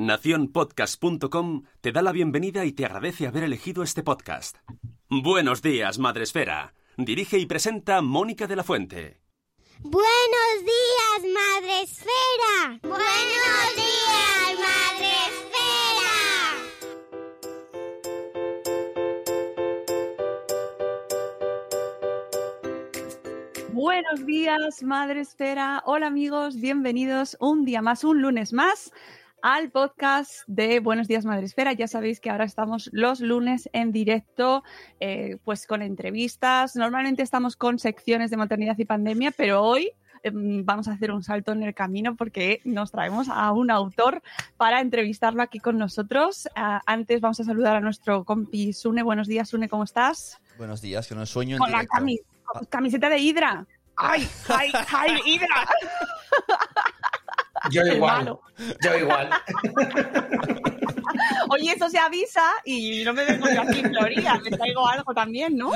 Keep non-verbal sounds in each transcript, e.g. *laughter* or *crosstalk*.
Naciónpodcast.com te da la bienvenida y te agradece haber elegido este podcast. Buenos días, Madresfera. Dirige y presenta Mónica de la Fuente. Buenos días, Madre Esfera. Buenos días, Madre Esfera. Buenos días, Madre Esfera. Hola amigos, bienvenidos un día más, un lunes más al podcast de Buenos días, Madre Esfera. Ya sabéis que ahora estamos los lunes en directo, eh, pues con entrevistas. Normalmente estamos con secciones de maternidad y pandemia, pero hoy em, vamos a hacer un salto en el camino porque nos traemos a un autor para entrevistarlo aquí con nosotros. Ah, antes vamos a saludar a nuestro compi Sune. Buenos días, Sune, ¿cómo estás? Buenos días, que no sueño en Con la directo. cami- camiseta de Hydra. ¡Ay, ay, ay, Hydra! *laughs* *laughs* Yo igual. Yo *laughs* igual. Oye, eso se avisa y no me vengo yo aquí en Florida, me traigo algo también, ¿no?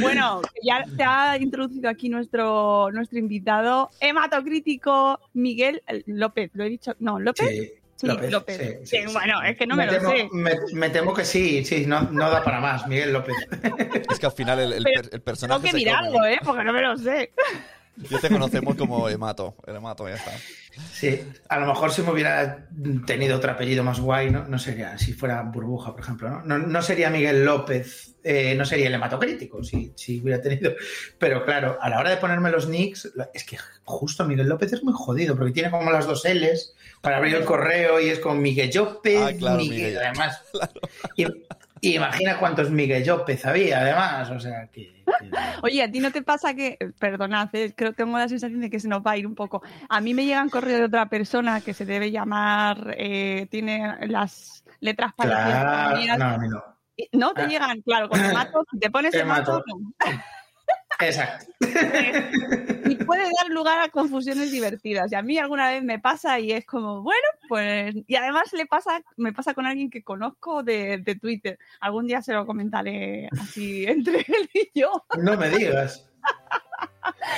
Bueno, ya te ha introducido aquí nuestro, nuestro invitado hematocrítico Miguel López, ¿lo he dicho? No, López. Sí, Sí, López, López. sí, Sí, sí, sí. bueno, es que no me, lo temo, sé. Me, me temo que sí, sí, no, no da para más, Miguel López. *laughs* Es que al final el, el Pero per- el personaje Tengo que se mirarlo, come. ¿eh? Porque no me lo sé. Yo te conocemos como Emato. El Emato, ya está. Sí, a lo mejor si me hubiera tenido otro apellido más guay, no, no sería, si fuera Burbuja, por ejemplo, ¿no? No, no sería Miguel López, eh, no sería el hematocrítico, si, si hubiera tenido. Pero claro, a la hora de ponerme los nicks, es que justo Miguel López es muy jodido, porque tiene como las dos L's para abrir el correo y es con Miguel López, Ah, claro, Miguel, Miguel. además. *laughs* Y imagina cuántos Miguel López había, además, o sea que. que- Oye, ¿a ti no te pasa que, perdonad, eh, creo que tengo la sensación de que se nos va a ir un poco? A mí me llegan correos de otra persona que se debe llamar, eh, tiene las letras parecidas Claro, no, no. No te Ah. llegan, claro, con hemato, si te pones hemato, Hemato. no. Exacto. y puede dar lugar a confusiones divertidas. Y a mí alguna vez me pasa y es como, bueno, pues. Y además le pasa, me pasa con alguien que conozco de, de Twitter. Algún día se lo comentaré así entre él y yo. No me digas. *laughs*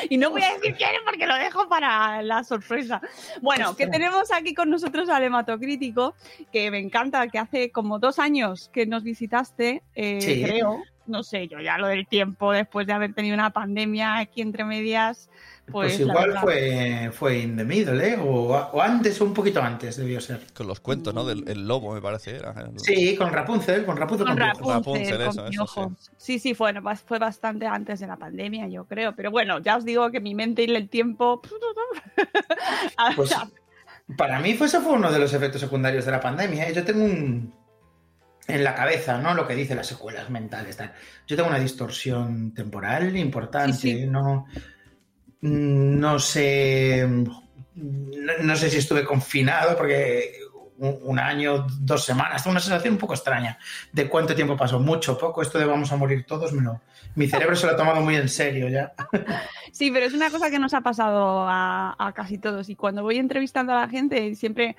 Y no voy a decir quién es porque lo dejo para la sorpresa. Bueno, que tenemos aquí con nosotros al hematocrítico, que me encanta, que hace como dos años que nos visitaste, eh, Sí. creo. No sé, yo ya lo del tiempo, después de haber tenido una pandemia aquí entre medias, pues, Pues, igual verdad- fue, fue in the middle, ¿eh? O, o antes o un poquito antes debió ser. Con los cuentos, ¿no? Del el lobo, me parece. Era. Sí, con Rapunzel, con Rapunzel. Con con. Rapunzel, con eso, eso, piojos. Sí, sí, fue, fue bastante antes de la pandemia, yo creo. Pero bueno, ya os digo que mi mente y el tiempo. *laughs* Pues, *laughs* para mí fue, eso fue uno de los efectos secundarios de la pandemia. ¿eh? Yo tengo un... En la cabeza, ¿no? Lo que dicen las secuelas mentales. Tal. Yo tengo una distorsión temporal importante. Sí, sí. No, no sé... No, no sé si estuve confinado porque un, un año, dos semanas, una sensación un poco extraña de cuánto tiempo pasó, mucho, poco, esto de vamos a morir todos, me lo- mi cerebro se lo ha tomado muy en serio ya. *laughs* Sí, pero es una cosa que nos ha pasado a, a casi todos. Y cuando voy entrevistando a la gente, siempre,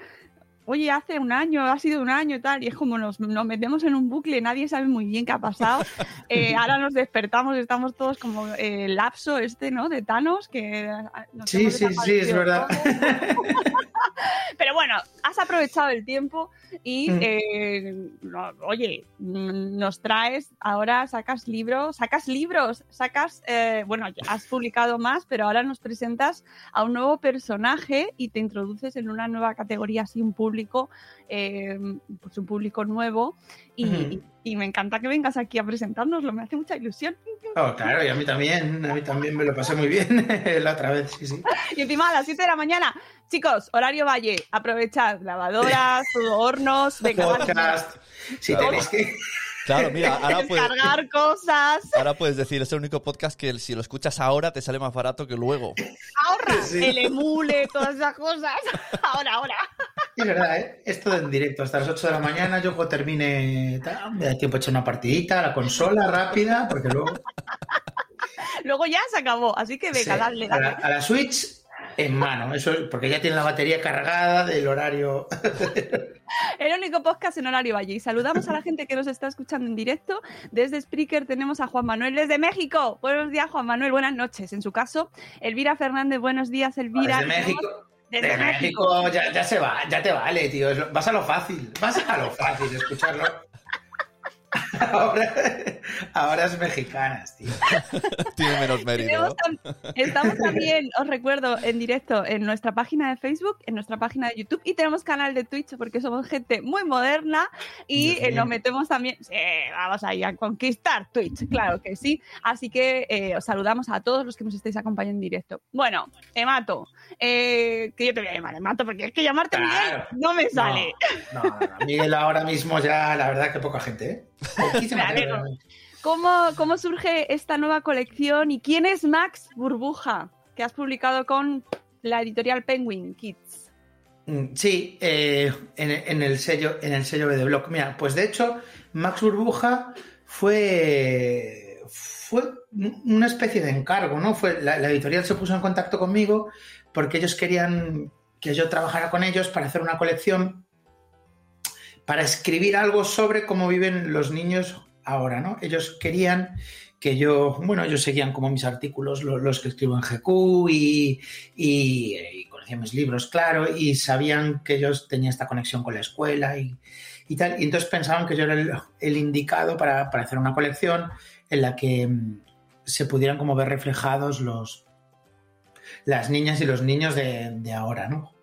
oye, hace un año, ha sido un año y tal, y es como nos, nos metemos en un bucle, nadie sabe muy bien qué ha pasado. *laughs* Eh, ahora nos despertamos, estamos todos como eh, el lapso este, ¿no? De Thanos, que nos Sí, hemos sí, sí, es verdad. *laughs* Pero bueno, has aprovechado el tiempo y, Mm. eh, no, oye, nos traes, ahora sacas libros, sacas libros, sacas, eh, bueno, ya has publicado más, pero ahora nos presentas a un nuevo personaje y te introduces en una nueva categoría, así un público, eh, pues un público nuevo y, y me encanta que vengas aquí a presentárnoslo, me hace mucha ilusión. Oh, claro, y a mí también, a mí también me lo pasé muy bien *laughs* la otra vez, sí, sí. Y encima a las 7 de la mañana. Chicos, horario valle, aprovechad lavadoras, *laughs* hornos, venga, Podcast. Si Claro. tenéis que. Claro, mira, ahora puedes, descargar cosas. ahora puedes decir, es el único podcast que si lo escuchas ahora te sale más barato que luego. Ahorra Sí. el emule, todas esas cosas. Ahora, ahora. Es verdad, ¿eh? Esto en directo hasta las 8 de la mañana, yo cuando termine, tal, me da tiempo a echar una partidita, a la consola rápida, porque luego. Luego ya se acabó, así que venga, Sí, dale, a, la, dale. a la Switch en mano, eso porque ya tiene la batería cargada del horario. *laughs* El único podcast en horario valle. Y saludamos a la gente que nos está escuchando en directo. Desde Spreaker tenemos a Juan Manuel desde México. Buenos días, Juan Manuel. Buenas noches. En su caso, Elvira Fernández. Buenos días, Elvira. Desde México. Desde Desde México. México ya, ya se va, ya te vale, tío. Vas a lo fácil, vas a lo fácil escucharlo. Ahora, *laughs* ahora es mexicanas, tío. *laughs* Tiene menos mérito. Estamos también, os recuerdo, en directo en nuestra página de Facebook, en nuestra página de YouTube y tenemos canal de Twitch porque somos gente muy moderna y eh, nos metemos también, sí, vamos ahí a conquistar Twitch, claro que sí. Así que eh, os saludamos a todos los que nos estáis acompañando en directo. Bueno, Emato, eh, que yo te voy a llamar Emato porque es que llamarte Claro. Miguel no me sale. No, no, no, Miguel ahora mismo ya, la verdad que poca gente, ¿eh? *laughs* Poquísima Me alegro. gente. ¿Cómo, ¿Cómo surge esta nueva colección y quién es Max Burbuja? Que has publicado con la editorial Penguin Kids. Mm, Sí, eh, en, el sello, en el sello de Block. Mira, pues de hecho, Max Burbuja fue, fue una especie de encargo, ¿no? Fue, la editorial se puso en contacto conmigo porque ellos querían que yo trabajara con ellos para hacer una colección, para escribir algo sobre cómo viven los niños ahora, ¿no? Ellos querían que yo, bueno, ellos seguían como mis artículos, lo- los, que escribo en GQ y, y, y conocían mis libros, claro, y sabían que yo tenía esta conexión con la escuela y, tal, y entonces pensaban que yo era el, indicado para, hacer una colección en la que mm, se pudieran como ver reflejados los las niñas y los niños de, de ahora, ¿no?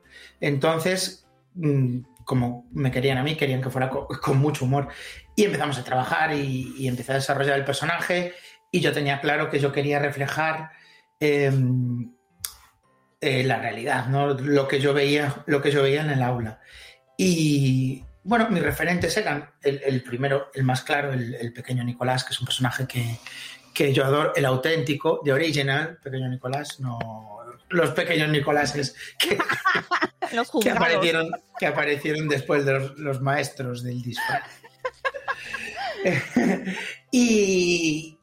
Entonces, mm, como me querían a mí, querían que fuera co- con, mucho humor. Y empezamos a trabajar y, y empecé a desarrollar el personaje y yo tenía claro que yo quería reflejar eh, eh, la realidad, ¿no? Lo que yo veía, lo que yo veía en el aula. Y bueno, mis referentes eran el, el primero, el más claro, el, el pequeño Nicolás, que es un personaje que, que yo adoro, el auténtico, de original, pequeño Nicolás, no los pequeños Nicoláses que, *laughs* Los que aparecieron, que aparecieron después de los, los maestros del disfraz. *laughs* y,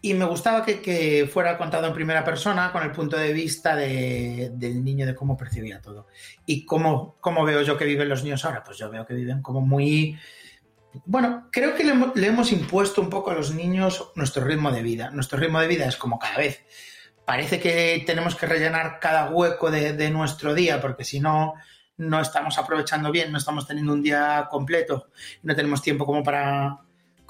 y me gustaba que, que fuera contado en primera persona con el punto de vista de- del niño, de cómo percibía todo. ¿Y cómo, cómo veo yo que viven los niños ahora? Pues yo veo que viven como muy... Bueno, creo que le, le hemos impuesto un poco a los niños nuestro ritmo de vida. Nuestro ritmo de vida es como cada vez. Parece que tenemos que rellenar cada hueco de, de nuestro día, porque si no, no estamos aprovechando bien, no estamos teniendo un día completo, no tenemos tiempo como para,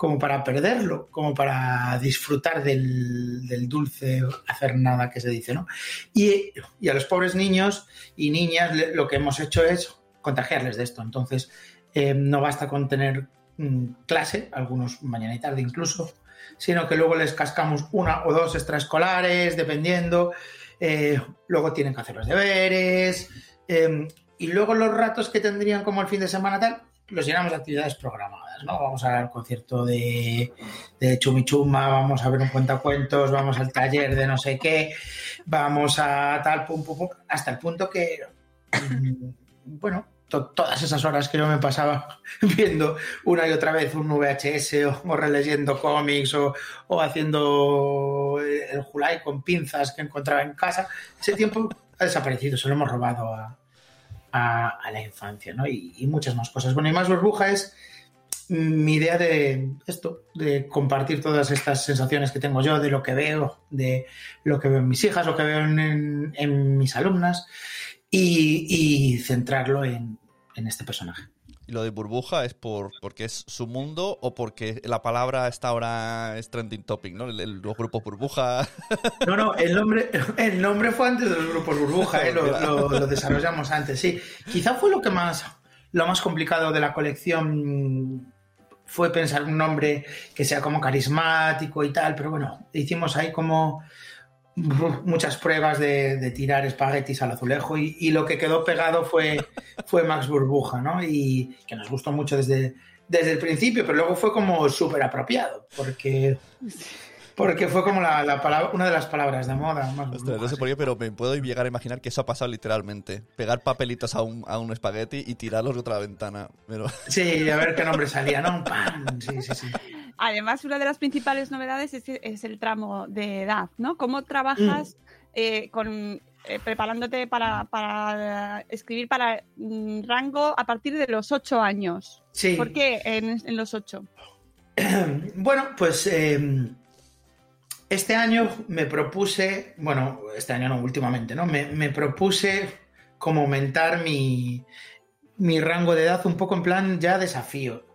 como para perderlo, como para disfrutar del, dulce hacer nada que se dice, ¿no? Y, a los pobres niños y niñas lo que hemos hecho es contagiarles de esto. Entonces, eh, no basta con tener mm, clase, algunos mañana y tarde incluso, sino que luego les cascamos una o dos extraescolares, dependiendo. Eh, luego tienen que hacer los deberes. eh, y luego los ratos que tendrían como el fin de semana tal, los llenamos de actividades programadas, ¿no? Vamos al concierto de, de Chumichuma, vamos a ver un cuentacuentos, vamos al taller de no sé qué, vamos a tal, pum, pum, pum, hasta el punto que, mm, bueno, to- todas esas horas que yo me pasaba *laughs* viendo una y otra vez un VHS o, releyendo cómics o, haciendo el Julai con pinzas que encontraba en casa, ese tiempo ha desaparecido, se lo hemos robado a la infancia, ¿no? Y, y muchas más cosas. Bueno, y más burbuja es mi idea de esto, de compartir todas estas sensaciones que tengo yo, de lo que veo, de lo que veo en mis hijas, lo que veo en, mis alumnas, y, y centrarlo en, en este personaje. ¿Y lo de burbuja es por porque es su mundo o porque la palabra está ahora es trending topic, ¿no? El- el- los grupos burbuja. *laughs* No, no, el nombre, el nombre fue antes de los grupos burbuja, ¿eh? lo, lo- lo desarrollamos antes, sí. Quizá fue lo que más, lo más complicado de la colección fue pensar un nombre que sea como carismático y tal, pero bueno, hicimos ahí como muchas pruebas de, de tirar espaguetis al azulejo y, y lo que quedó pegado fue, *laughs* fue Max Burbuja, ¿no? Y que nos gustó mucho desde, desde el principio, pero luego fue como súper apropiado, porque, porque fue como la, la palabra, una de las palabras de moda. Ostras, no sé por qué, pero me puedo llegar a imaginar que eso ha pasado literalmente. Pegar papelitos a un, a un espagueti y tirarlos de otra ventana. Pero... Sí, a ver qué nombre *laughs* salía, ¿no? ¡Pam! Sí, sí, sí. Además, una de las principales novedades es, es el tramo de edad, ¿no? ¿Cómo trabajas eh, con, eh, preparándote para, para escribir para mm, rango a partir de los ocho años? Sí. ¿Por qué en, en los ocho? *clears throat* Bueno, pues eh, este año me propuse, bueno, este año no, últimamente, ¿no? Me, propuse como aumentar mi, mi rango de edad un poco en plan ya desafío.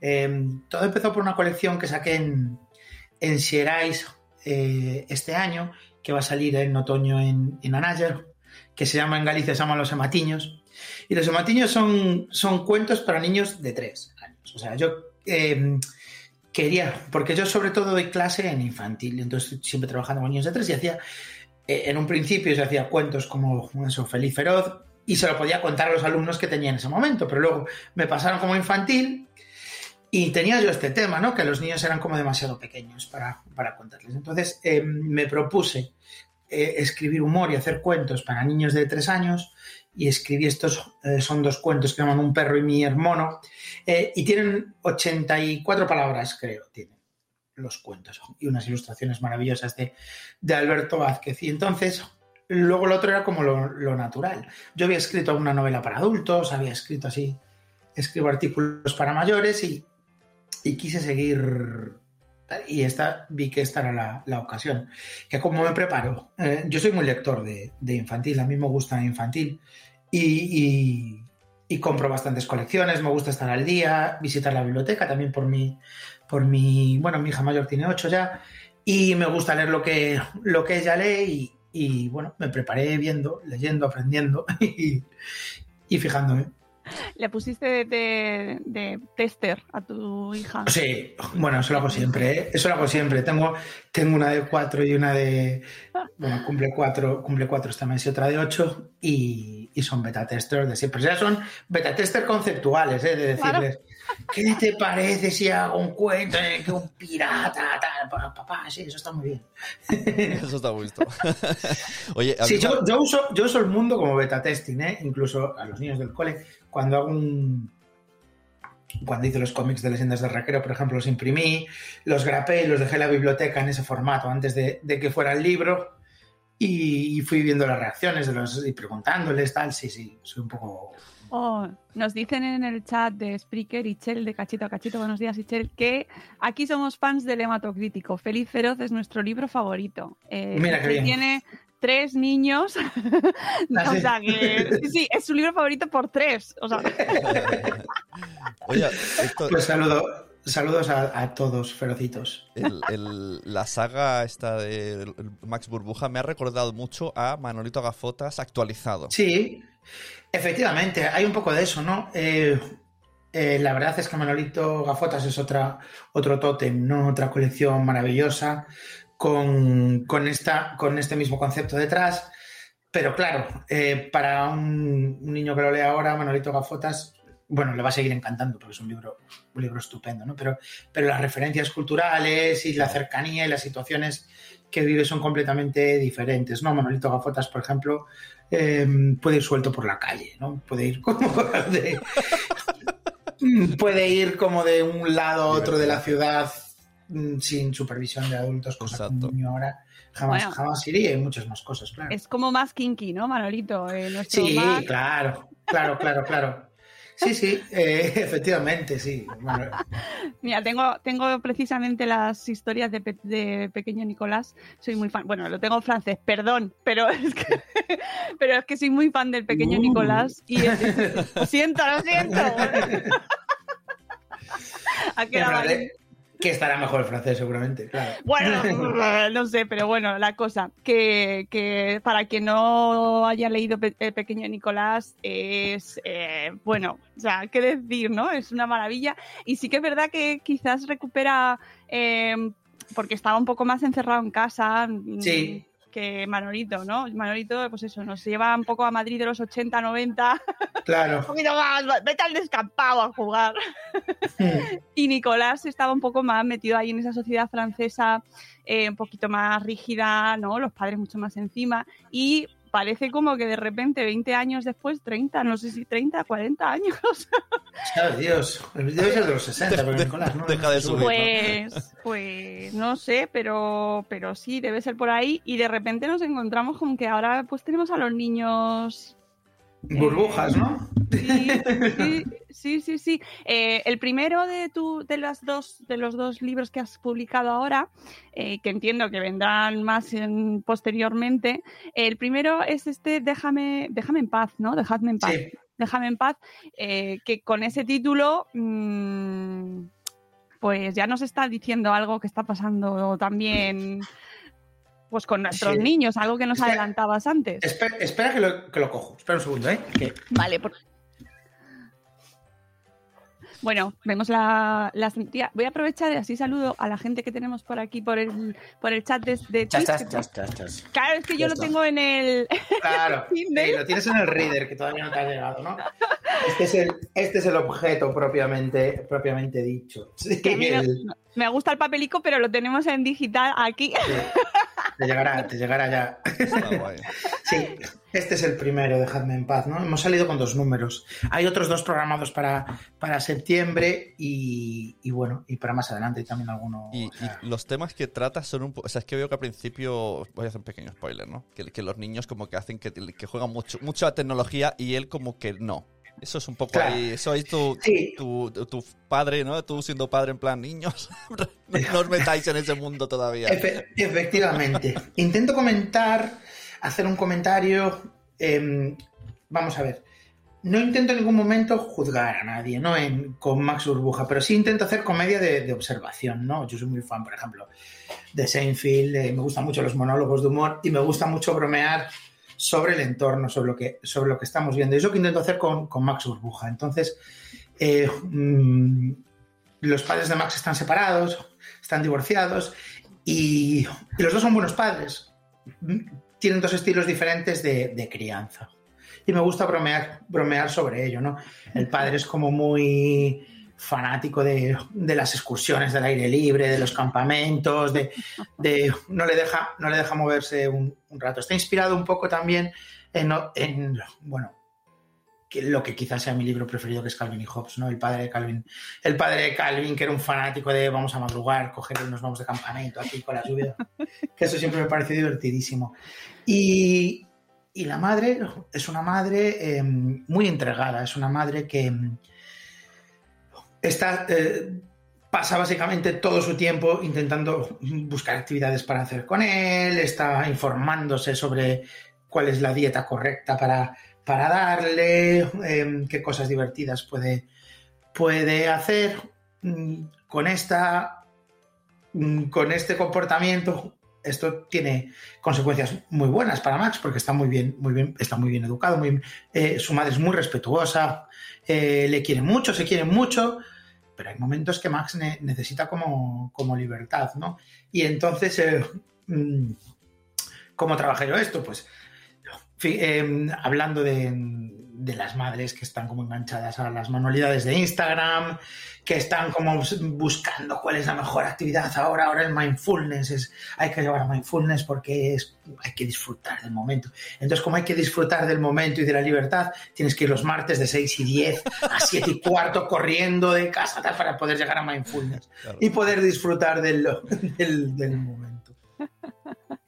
Eh, todo empezó por una colección que saqué en, en Xerais eh, este año, que va a salir en otoño en, en que se llama en Galicia, se llama Los Ematiños. Y los ematiños son, son cuentos para niños de tres años. O sea, yo eh, quería, porque yo sobre todo doy clase en infantil, entonces siempre trabajando con niños de tres y hacía, eh, en un principio yo hacía cuentos como eso, Feliz Feroz, y se lo podía contar a los alumnos que tenía en ese momento, pero luego me pasaron como infantil y tenía yo este tema, ¿no? Que los niños eran como demasiado pequeños para, para contarles. Entonces eh, me propuse eh, escribir humor y hacer cuentos para niños de tres años y escribí estos, eh, son dos cuentos que llaman Un perro y mi hermano, eh, y tienen 84 palabras, creo, tienen los cuentos, y unas ilustraciones maravillosas de, de Alberto Vázquez. Y entonces, luego lo otro era como lo, lo natural. Yo había escrito una novela para adultos, había escrito así, escribo artículos para mayores y, y quise seguir y esta vi que esta era la, la ocasión. Que como me preparo, eh, yo soy muy lector de, de, infantil, a mí me gusta infantil y, y, y, compro bastantes colecciones, me gusta estar al día, visitar la biblioteca también por mi, por mi bueno, mi hija mayor tiene ocho ya y me gusta leer lo que, lo que ella lee y, y bueno, me preparé viendo, leyendo, aprendiendo *laughs* y, y fijándome. ¿Le pusiste de, de, de, tester a tu hija? Sí, bueno, eso lo hago siempre, ¿eh? Eso lo hago siempre. Tengo, tengo una de cuatro y una de. Bueno, cumple cuatro, cumple cuatro esta mes y otra de ocho, y, y son beta testers de siempre. Ya son beta testers conceptuales, ¿eh? De decirles, claro. ¿qué te parece si hago un cuento en que un pirata, tal? Papá, sí, eso está muy bien. *laughs* Eso está muy visto. *laughs* Oye, sí, yo, yo, uso, yo uso el mundo como beta testing, ¿eh? Incluso a los niños del cole cuando hago un. Cuando hice los cómics de leyendas del raquero, por ejemplo, los imprimí, los grapé y los dejé en la biblioteca en ese formato antes de, de que fuera el libro y, y, fui viendo las reacciones de los y preguntándoles, tal. Sí, sí, soy un poco. Oh, nos dicen en el chat de Spreaker, Ichel, de Cachito a Cachito, buenos días, Ichel, que aquí somos fans del hematocrítico. Feliz Feroz es nuestro libro favorito. Eh, Mira qué bien. Tiene tres niños. *laughs* *laughs* ¿Ah, o sea que sí, sí, es su libro favorito por tres. O sea. *laughs* Oye, esto... pues saludo, saludos a, a todos, ferocitos. El, el, la saga esta de Max Burbuja me ha recordado mucho a Manolito Gafotas actualizado. Sí, efectivamente, hay un poco de eso, ¿no? Eh, eh, la verdad es que Manolito Gafotas es otra, otro tótem, ¿no? Otra colección maravillosa con, con, esta, con este mismo concepto detrás. Pero claro, eh, para un, un, niño que lo lea ahora, Manolito Gafotas, bueno, le va a seguir encantando porque es un libro, un libro estupendo, ¿no? Pero, pero las referencias culturales y la cercanía y las situaciones que vive son completamente diferentes, ¿no? Manolito Gafotas, por ejemplo, eh, puede ir suelto por la calle, ¿no? Puede ir como *laughs* de, puede ir como de un lado a otro de la ciudad sin supervisión de adultos, cosa Exacto. que un niño ahora jamás, bueno, jamás iría y muchas más cosas, claro. Es como más kinky, ¿no, Manolito? Eh, sí, más... claro, claro, claro, claro. Sí, sí, eh, *laughs* efectivamente, sí. Bueno, *laughs* Mira, tengo, tengo precisamente las historias de, pe- de pequeño Nicolás. Soy muy fan. Bueno, lo tengo en francés, perdón, pero *laughs* es que, pero es que soy muy fan del pequeño Uh. Nicolás. Y es- lo siento, lo siento. Ahí. francés, que estará mejor el francés, seguramente, claro. Bueno, *laughs* *laughs* no sé, pero bueno, la cosa, que, que para quien no haya leído Pe- El Pequeño Nicolás, es, eh, bueno, o sea, qué decir, ¿no? Es una maravilla. Y sí que es verdad que quizás recupera, eh, porque estaba un poco más encerrado en casa. mm, Sí. Que Manolito, ¿no? Manolito, pues eso, nos lleva un poco a Madrid de los 80, 90, *laughs* un Claro. poquito más, vete al descampado a jugar. *laughs* Y Nicolás estaba un poco más metido ahí en esa sociedad francesa, eh, un poquito más rígida, ¿no? Los padres mucho más encima. Y parece como que de repente, 20 años después, 30, no sé si 30, 40 años, *laughs* Sabe Dios. Debe ser de los 60, pero Nicolás, ¿no? Deja de subir. pues, pues no sé, pero, pero sí, debe ser por ahí. Y de repente nos encontramos con que ahora pues tenemos a los niños Burbujas, ¿no? Sí, sí, sí, sí. Eh, el primero de, tu, de, las dos, de los dos libros que has publicado ahora, eh, que entiendo que vendrán más en- posteriormente, el primero es este Déjame, déjame en paz, ¿no? Dejadme en paz. Sí. Déjame en paz, eh, que con ese título, mm, pues ya nos está diciendo algo que está pasando también pues con nuestros Sí. niños, algo que nos Espera. adelantabas antes. Espera, espera que, lo, que lo cojo. Espera un segundo, ¿eh? Que- Vale, por- Bueno, vemos la, la tía, Voy a aprovechar y así saludo a la gente que tenemos por aquí por el, por el chat de, de Twitch. ya estás. Claro, es que yo lo tengo en el. *laughs* Claro, sí, lo tienes en el reader que todavía no te ha llegado, ¿no? Este es el, este es el objeto propiamente, propiamente dicho. Sí, me, gusta el papelico, pero lo tenemos en digital aquí. *laughs* te llegará, te llegará ya. Guay. Sí, este es el primero, dejadme en paz, ¿no? Hemos salido con dos números. Hay otros dos programados para, para septiembre y, y bueno, y para más adelante también alguno. Y, o sea, y los temas que trata son un poco. O sea, es que veo que al principio. Voy a hacer un pequeño spoiler, ¿no? Que, que los niños como que hacen que, que juegan mucho, mucho a tecnología y él como que no. Eso es un poco Claro. ahí. Eso es tu, Sí. tu, tu- tu padre, ¿no? Tú siendo padre en plan niños. *laughs* no, os metáis en ese mundo todavía. Efe- efectivamente. Intento comentar, hacer un comentario. em, vamos a ver. No intento en ningún momento juzgar a nadie, ¿no? En- con Max Burbuja, pero sí intento hacer comedia de, de observación, ¿no? Yo soy muy fan, por ejemplo, de Seinfeld, eh, me gustan mucho los monólogos de humor y me gusta mucho bromear sobre el entorno, sobre lo que, sobre lo que estamos viendo. Y es lo que intento hacer con, con Max Burbuja. Entonces, eh, mm, los padres de Max están separados, están divorciados y, y los dos son buenos padres. Tienen dos estilos diferentes de, de crianza. Y me gusta bromear, bromear sobre ello, ¿no? El padre es como muy fanático de, las excursiones del aire libre, de los campamentos, de, no, le deja, no le deja moverse un, rato. Está inspirado un poco también en, en, bueno, que lo que quizás sea mi libro preferido, que es Calvin y Hobbes, ¿no? El padre de Calvin. El padre de Calvin, que era un fanático de vamos a madrugar, coger nos vamos de campamento aquí con la lluvia. que eso siempre me pareció divertidísimo. Y, y la madre es una madre eh, muy entregada, es una madre que está, eh, pasa básicamente todo su tiempo intentando buscar actividades para hacer con él, está informándose sobre cuál es la dieta correcta para, para darle, eh, qué cosas divertidas puede, puede hacer. Mm, Con esta mm, con este comportamiento esto tiene consecuencias muy buenas para Max porque está muy bien, muy bien, está muy bien educado, muy, eh, su madre es muy respetuosa, eh, le quiere mucho, se quiere mucho, pero hay momentos que Max ne- necesita como, como libertad, ¿no? Y entonces, eh, mm, ¿cómo trabajé yo esto? Pues eh, hablando de, de las madres que están como enganchadas a las manualidades de Instagram, que están como bus- buscando cuál es la mejor actividad ahora, ahora el mindfulness, es, hay que llevar a mindfulness porque es, hay que disfrutar del momento. Entonces, como hay que disfrutar del momento y de la libertad, tienes que ir los martes de 6 y 10 a 7 y cuarto corriendo de casa para poder llegar a mindfulness Claro. y poder disfrutar del, del, del momento.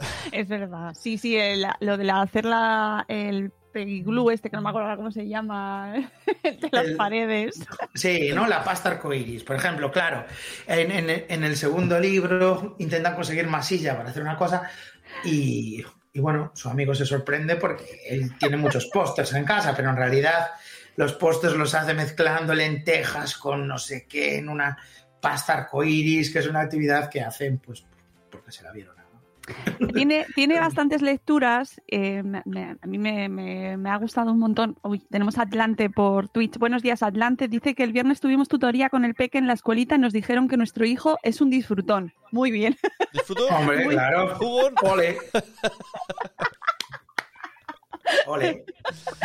*laughs* Es verdad. Sí, sí, el- lo de la- hacer la- el Glue, este que no me acuerdo cómo se llama, *laughs* de las El- paredes. Sí, ¿no? La pasta arcoiris, por ejemplo, claro. En, en- en el segundo libro intentan conseguir masilla para hacer una cosa y, y, bueno, su amigo se sorprende porque él tiene muchos *laughs* pósters en casa, pero en realidad los pósters los hace mezclando lentejas con no sé qué en una pasta arcoiris, que es una actividad que hacen pues porque se la vieron. *laughs* Tiene, tiene bastantes lecturas. eh, me- me- a mí me, me- me ha gustado un montón. Uy, tenemos a Atlante por Twitch. Buenos días, Atlante. Dice que el viernes tuvimos tutoría con el Peque en la escuelita y nos dijeron que nuestro hijo es un disfrutón. Muy bien. *laughs* ¿Disfrutó? Hombre, Muy- claro. Jugón. Ole. *laughs* Ole.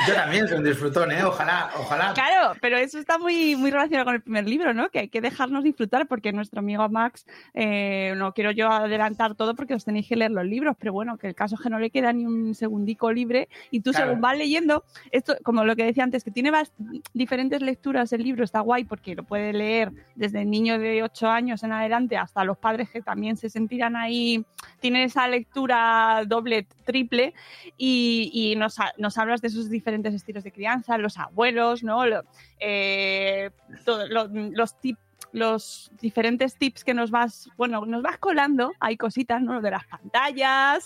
Yo también soy un disfrutón, ¿eh? Ojalá, ojalá. Claro, pero eso está muy, muy relacionado con el primer libro, ¿no? Que hay que dejarnos disfrutar porque nuestro amigo Max, eh, no quiero yo adelantar todo porque os tenéis que leer los libros, pero bueno, que el caso es que no le queda ni un segundico libre y tú Claro. según vas leyendo, esto, como lo que decía antes, que tiene diferentes lecturas el libro, está guay porque lo puede leer desde el niño de 8 años en adelante hasta los padres que también se sentirán ahí, tienen esa lectura doble, triple y, y nos, nos hablas de esos diferentes estilos de crianza, los abuelos, ¿no? Lo- eh, todo- lo- los tips los diferentes tips que nos vas, bueno, nos vas colando, hay cositas, ¿no? Lo de las pantallas.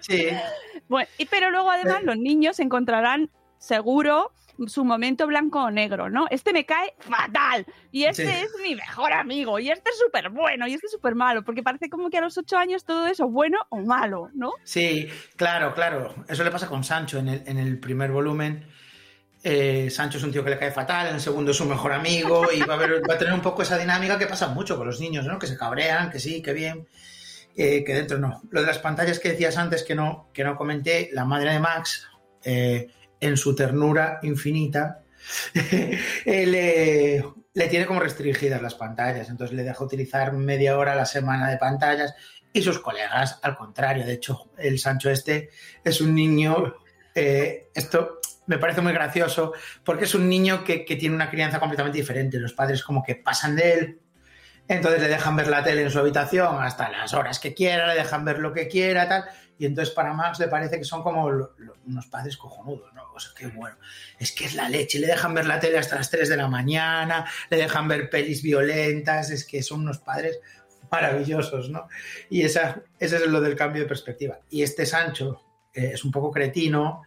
Sí. *laughs* bueno, y, pero luego además los niños encontrarán seguro su momento blanco o negro, ¿no? Este me cae fatal y este Sí. es mi mejor amigo y este es súper bueno y este es súper malo, porque parece como que a los ocho años todo eso es bueno o malo, ¿no? Sí, claro, claro. Eso le pasa con Sancho en el, en el primer volumen. Eh, Sancho es un tío que le cae fatal, en el segundo es su mejor amigo y va a, haber- va a tener un poco esa dinámica que pasa mucho con los niños, ¿no? Que se cabrean, que sí, que bien, eh, que dentro no. Lo de las pantallas que decías antes que no, que no comenté, la madre de Max, eh, en su ternura infinita, *laughs* eh, le, tiene como restringidas las pantallas, entonces le deja utilizar media hora a la semana de pantallas y sus colegas, al contrario. De hecho, el Sancho este es un niño, eh, esto me parece muy gracioso, porque es un niño que, tiene una crianza completamente diferente. Los padres como que pasan de él, entonces le dejan ver la tele en su habitación hasta las horas que quiera, le dejan ver lo que quiera, tal. Y entonces para Max le parece que son como unos padres cojonudos, ¿no? Qué bueno. Es que es la leche. Le dejan ver la tele hasta las 3 de la mañana, le dejan ver pelis violentas, es que son unos padres maravillosos, ¿no? Y esa, ese es lo del cambio de perspectiva. Y este Sancho eh, es un poco cretino,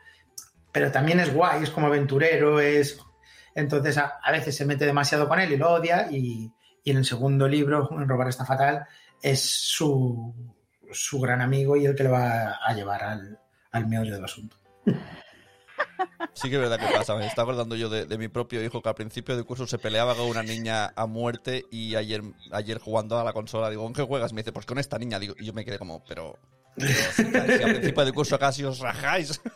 pero también es guay, es como aventurero, es... Entonces a, a veces se mete demasiado con él y lo odia y, y en el segundo libro, en Robar está fatal, es su, su gran amigo y el que le va a llevar al, al meollo del asunto. Sí que es verdad que pasa. Me estaba acordando yo de, de mi propio hijo que al principio del curso se peleaba con una niña a muerte y ayer, ayer jugando a la consola digo, ¿con qué juegas? Me dice, pues con esta niña. Digo, y yo me quedé como, pero... pero si, al principio del curso casi os rajáis. *laughs*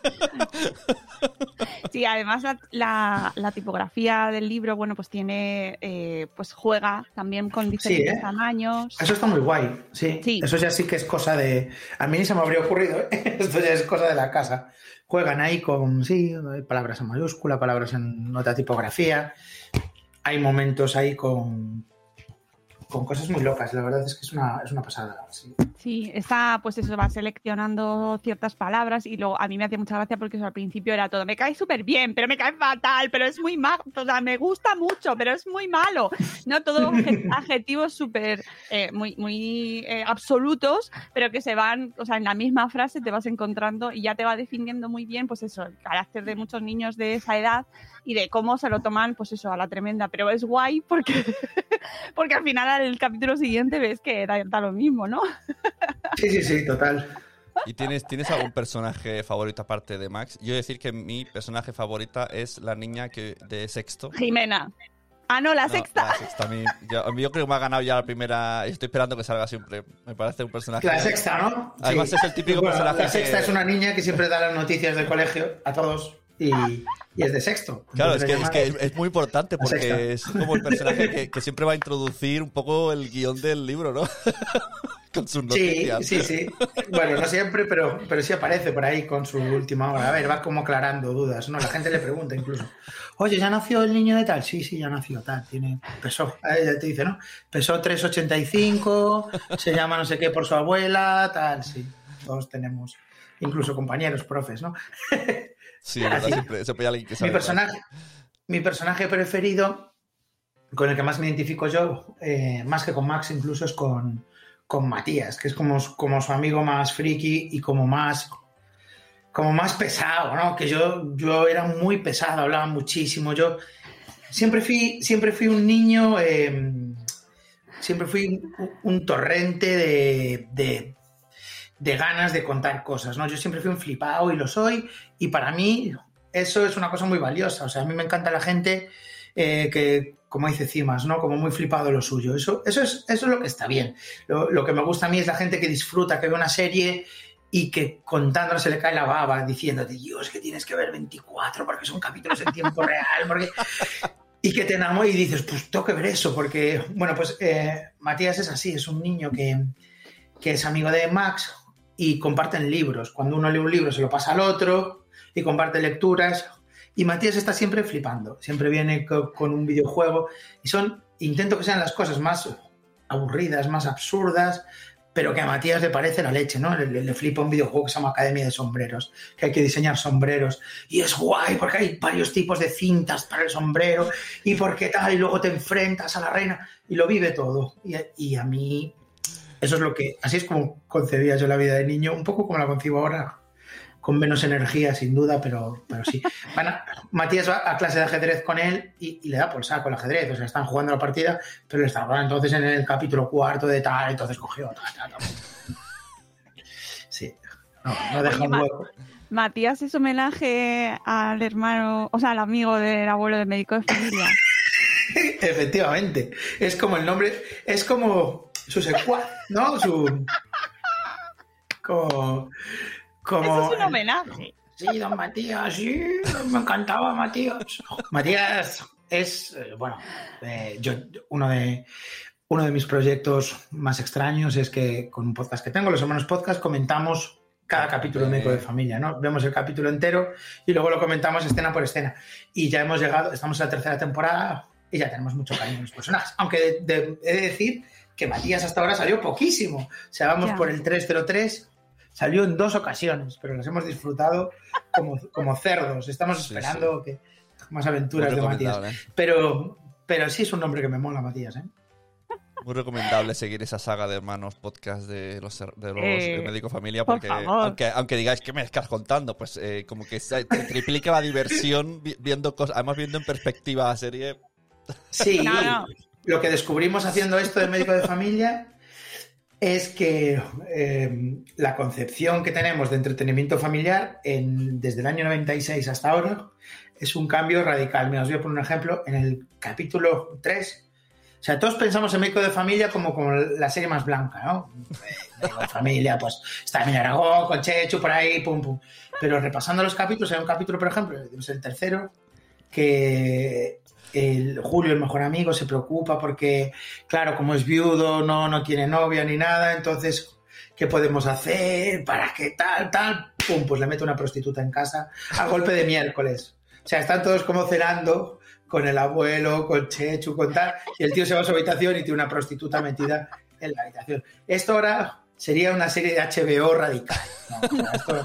Sí, además la, la- la tipografía del libro, bueno, pues tiene, eh, pues juega también con diferentes ¿eh? tamaños. Eso está muy guay, sí. Sí. Eso ya sí que es cosa de... A mí ni se me habría ocurrido, ¿eh? *laughs* esto ya es cosa de la casa. Juegan ahí con, sí, palabras en mayúscula, palabras en otra tipografía. Hay momentos ahí con, con cosas muy locas. La verdad es que es una, es una pasada. sí. Sí, está, pues eso, va seleccionando ciertas palabras y luego a mí me hacía mucha gracia porque eso al principio era todo, me cae súper bien, pero me cae fatal, pero es muy malo, o sea, me gusta mucho, pero es muy malo, ¿no? Todos adje- *laughs* adjetivos súper, eh, muy, muy eh, absolutos, pero que se van, o sea, en la misma frase te vas encontrando y ya te va definiendo muy bien, pues eso, el carácter de muchos niños de esa edad y de cómo se lo toman, pues eso, a la tremenda, pero es guay porque, *laughs* porque al final al capítulo siguiente ves que da, da lo mismo, ¿no? Sí, sí, sí, total. ¿Y tienes, tienes algún personaje favorito aparte de Max? Yo decir que mi personaje favorita es la niña que de sexto. Jimena. Ah, no, la No, sexta. la sexta, a mí, yo, yo creo que me ha ganado ya la primera. Estoy esperando que salga siempre. Me parece un personaje. La sexta, ¿no? Además Sí. es el típico Bueno, personaje. La sexta que- es una niña que siempre da las noticias del colegio a todos y, y es de sexto. Claro, es que, es, que es, muy importante porque es como el personaje que, que siempre va a introducir un poco el guion del libro, ¿no? *laughs* Con sus Sí, noticias. sí, sí. Bueno, no siempre, pero, pero sí aparece por ahí con su última hora. A ver, va como aclarando dudas, ¿no? La gente le pregunta incluso. Oye, ¿ya nació el niño de tal? Sí, sí, ya nació tal. Tiene, pesó, ya te dice, ¿no? Pesó 3,85, se llama no sé qué por su abuela, tal, sí. Todos tenemos, incluso compañeros, profes, ¿no? *laughs* Sí, verdad, siempre, siempre hay alguien que sabe. Mi personaje, mi personaje preferido, con el que más me identifico yo, eh, más que con Max incluso, es con, con Matías, que es como, como su amigo más friki y como más como más pesado, ¿no? Que yo, yo era muy pesado, hablaba muchísimo. Yo siempre fui, siempre fui un niño, eh, siempre fui un, un torrente de, de, de ganas de contar cosas, ¿no? Yo siempre fui un flipado y lo soy, y para mí eso es una cosa muy valiosa. O sea, a mí me encanta la gente eh, que, como dice Cimas, ¿no? Como muy flipado lo suyo. Eso, eso, es, eso es lo que está bien. Lo, lo que me gusta a mí es la gente que disfruta, que ve una serie y que contando se le cae la baba diciéndote, Dios, que tienes que ver 24 porque son capítulos en tiempo real, porque... Y que te enamora y dices, pues tengo que ver eso, porque, bueno, pues eh, Matías es así, es un niño que, que es amigo de Max y comparten libros. Cuando uno lee un libro se lo pasa al otro y comparte lecturas. Y Matías está siempre flipando, siempre viene co- con un videojuego y son, intento que sean las cosas más aburridas, más absurdas, pero que a Matías le parece la leche, ¿no? Le, le- flipa un videojuego que se llama Academia de Sombreros, que hay que diseñar sombreros. Y es guay porque hay varios tipos de cintas para el sombrero y porque tal, y luego te enfrentas a la reina y lo vive todo. Y a mí, eso es lo que, así es como concebía yo la vida de niño, un poco como la concibo ahora, con menos energía sin duda, pero, pero sí. *laughs* Van a- Matías va a clase de ajedrez con él y, y le da por saco el ajedrez, o sea, están jugando la partida, pero le estaba entonces en el capítulo cuarto de tal, entonces cogió tal, tal, tal. *laughs* Sí, no, no deja un hueco. Matías es homenaje al hermano, o sea, al amigo del abuelo del médico de familia. *laughs* Efectivamente. Es como el nombre, es como su secuaz, ¿no? Su. Como. como Eso es un homenaje. Sí, don Matías, sí, me encantaba Matías. Matías es, eh, bueno, eh, yo, uno de, uno de mis proyectos más extraños es que con un podcast que tengo, los hermanos podcast, comentamos cada capítulo de Médico de Familia, ¿no? Vemos el capítulo entero y luego lo comentamos escena por escena. Y ya hemos llegado, estamos en la tercera temporada y ya tenemos mucho cariño en los personajes. Aunque de- de- he de decir que Matías hasta ahora salió poquísimo. O sea, vamos Ya. por el 303, salió en dos ocasiones, pero las hemos disfrutado como, como cerdos. Estamos Sí, esperando que más aventuras de Matías. recomendable. Pero, pero sí es un nombre que me mola, Matías, ¿eh? Muy recomendable seguir esa saga de hermanos podcast de los, de los Eh, de Médico Familia por porque aunque, aunque digáis que me estás contando, pues eh, como que se- te triplica la diversión vi- viendo cosas, además viendo en perspectiva la serie. Sí, No, no. Lo que descubrimos haciendo esto de médico de familia es que eh, la concepción que tenemos de entretenimiento familiar en- desde el año 96 hasta ahora es un cambio radical. Mira, os voy a poner un ejemplo. En el capítulo 3, o sea, todos pensamos en médico de familia como, como la serie más blanca, ¿no? Médico de familia, pues está Emilio Aragón, con Chechu por ahí, pum, pum. Pero repasando los capítulos, hay un capítulo, por ejemplo, el tercero, que el Julio, el mejor amigo, se preocupa porque, claro, como es viudo, no, no tiene novia ni nada, entonces, ¿qué podemos hacer? ¿Para qué tal, tal? Pum, pues le mete una prostituta en casa a golpe de miércoles. O sea, están todos como cenando con el abuelo, con Chechu, con tal, y el tío se va a su habitación y tiene una prostituta metida en la habitación. Esto ahora sería una serie de HBO radical. ¿no? Esto,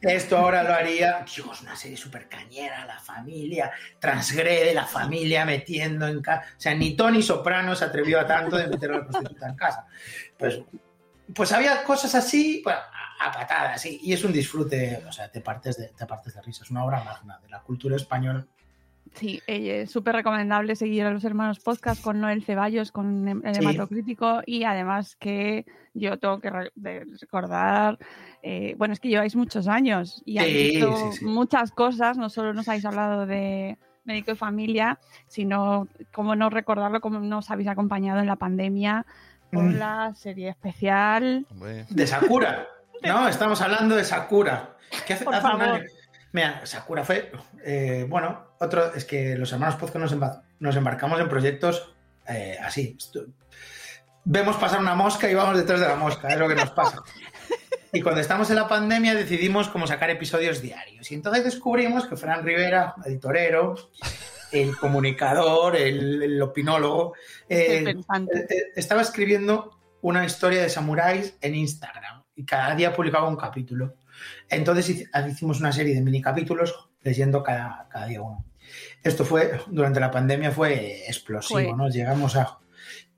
esto ahora lo haría, Dios, una serie súper cañera, la familia, transgrede la familia metiendo en casa. O sea, ni Tony Soprano se atrevió a tanto de meter a la prostituta en casa. Pues, pues había cosas así, a, patadas, sí, y es un disfrute, o sea, te partes de, te partes de risa. Es una obra magna de la cultura española. Sí, es súper recomendable seguir a los hermanos podcast con Noel Ceballos, con el Sí. Hematocrítico y además que yo tengo que recordar, eh, bueno, es que lleváis muchos años y habéis Sí, visto sí, sí. muchas cosas, no solo nos habéis hablado de médico de familia, sino cómo no recordarlo, cómo nos habéis acompañado en la pandemia con Mm. la serie especial. Hombre, De Sakura. *laughs* No, estamos hablando de Sakura. Que hace, Por hace un favor. año- Mira, Sakura fue. eh, bueno, otro. Es que los hermanos Podcast nos, nos embarcamos en proyectos eh, así. Vemos pasar una mosca y vamos detrás de la mosca, es lo que nos pasa. Y cuando estamos en la pandemia decidimos como sacar episodios diarios. Y entonces descubrimos que Fran Rivera, editorero, el comunicador, el, el opinólogo, eh, estaba escribiendo una historia de samuráis en Instagram y cada día publicaba un capítulo. Entonces hic- hicimos una serie de mini capítulos leyendo cada, cada día uno. Esto fue, durante la pandemia fue explosivo. ¿no? Llegamos a...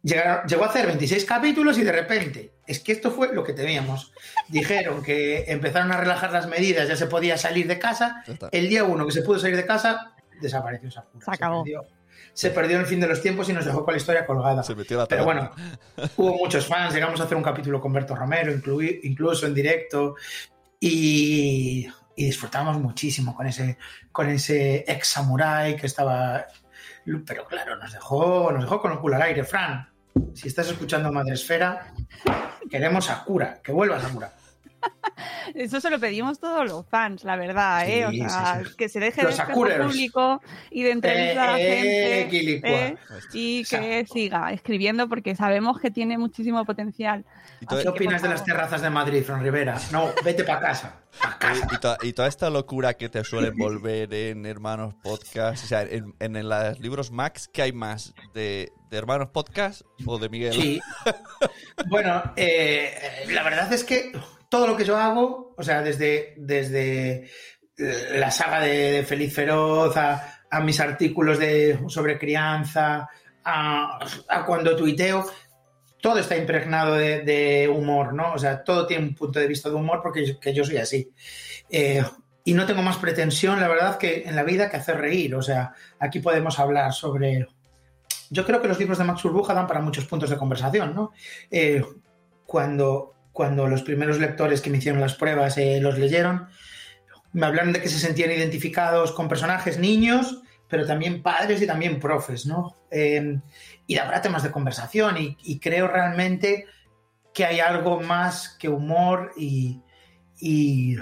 llegaron- llegó a hacer 26 capítulos y de repente, es que esto fue lo que temíamos. Dijeron que empezaron a relajar las medidas, ya se podía salir de casa. El día uno que se pudo salir de casa, desapareció esa cura. Se acabó. perdió. Se perdió en el fin de los tiempos y nos dejó con la historia colgada. Se metió la Pero bueno, hubo muchos fans, llegamos a hacer un capítulo con Berto Romero, incluso en directo, y, disfrutamos muchísimo con ese, con ese ex samurái que estaba. Pero claro, nos dejó, nos dejó con el culo al aire. Fran, si estás escuchando Madresfera, queremos a Cura, que vuelva Sakura. *laughs* Eso se lo pedimos todos los fans, la verdad, ¿eh? Sí, o sea, sí, sí. que se deje Los de Sakurers. público y de entrevistar a la Eh, eh, gente. ¿eh? y que siga escribiendo porque sabemos que tiene muchísimo potencial. Y ¿Qué opinas de las terrazas de Madrid, Fran Rivera? No, vete para casa. Pa' casa. Y, to- y toda esta locura que te suele envolver en Hermanos Podcast, o sea, en, en los libros Max, ¿qué hay más? ¿De, de Hermanos Podcast o de Miguel? Sí. *laughs* Bueno, eh, la verdad es que todo lo que yo hago, o sea, desde, desde eh, la saga de, Feliz Feroz a, mis artículos sobre crianza, a, cuando tuiteo, todo está impregnado de, humor, ¿no? O sea, todo tiene un punto de vista de humor porque yo, que yo soy así. Eh, y no tengo más pretensión, la verdad, que en la vida que hacer reír. O sea, aquí podemos hablar sobre yo creo que los libros de Max Burbuja dan para muchos puntos de conversación, ¿no? Eh, cuando, cuando los primeros lectores que me hicieron las pruebas eh, los leyeron, me hablaron de que se sentían identificados con personajes niños, pero también padres y también profes, ¿no? Eh, y para temas de conversación y, y creo realmente que hay algo más que humor y, y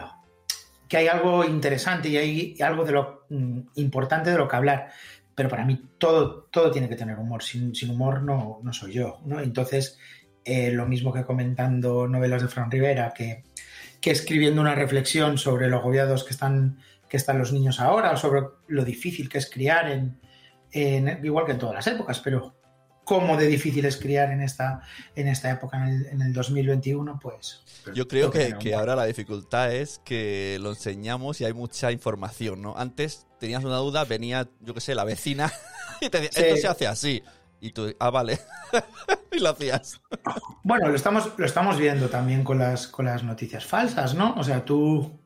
que hay algo interesante y hay algo de lo mm, importante de lo que hablar pero para mí todo, todo tiene que tener humor. Sin, sin humor no, no soy yo. ¿no? Entonces, eh, lo mismo que comentando novelas de Fran Rivera, que, que escribiendo una reflexión sobre lo agobiados que están, que están los niños ahora, o sobre lo difícil que es criar, en, en- igual que en todas las épocas, pero cómo de difícil es criar en esta, en esta época, en el, en el 2021, pues... Yo creo que, ahora la dificultad es que lo enseñamos y hay mucha información, ¿no? Antes tenías una duda, venía, yo qué sé, la vecina *laughs* y te decía, Sí. esto se hace así. Y tú, ah, vale. *laughs* y lo hacías. Bueno, lo estamos, lo estamos viendo también con las, con las noticias falsas, ¿no? O sea, tú,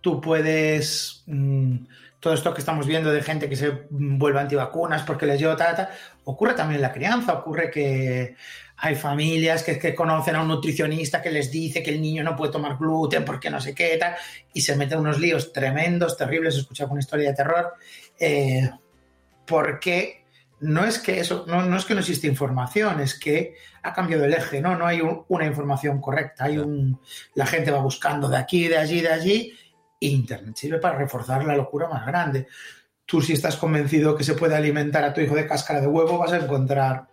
tú puedes. mm, todo esto que estamos viendo de gente que se vuelve antivacunas porque les dio tal, tal, ocurre también en la crianza, ocurre que hay familias que, que conocen a un nutricionista que les dice que el niño no puede tomar gluten porque no sé qué, tal, y se meten unos líos tremendos, terribles. He escuchado una historia de terror. eh, porque no es que eso, no, no es que no existe información, es que ha cambiado el eje, ¿no? No hay un- una información correcta, hay un. La gente va buscando de aquí, de allí, de allí, Internet sirve para reforzar la locura más grande. Tú, si estás convencido que se puede alimentar a tu hijo de cáscara de huevo, vas a encontrar.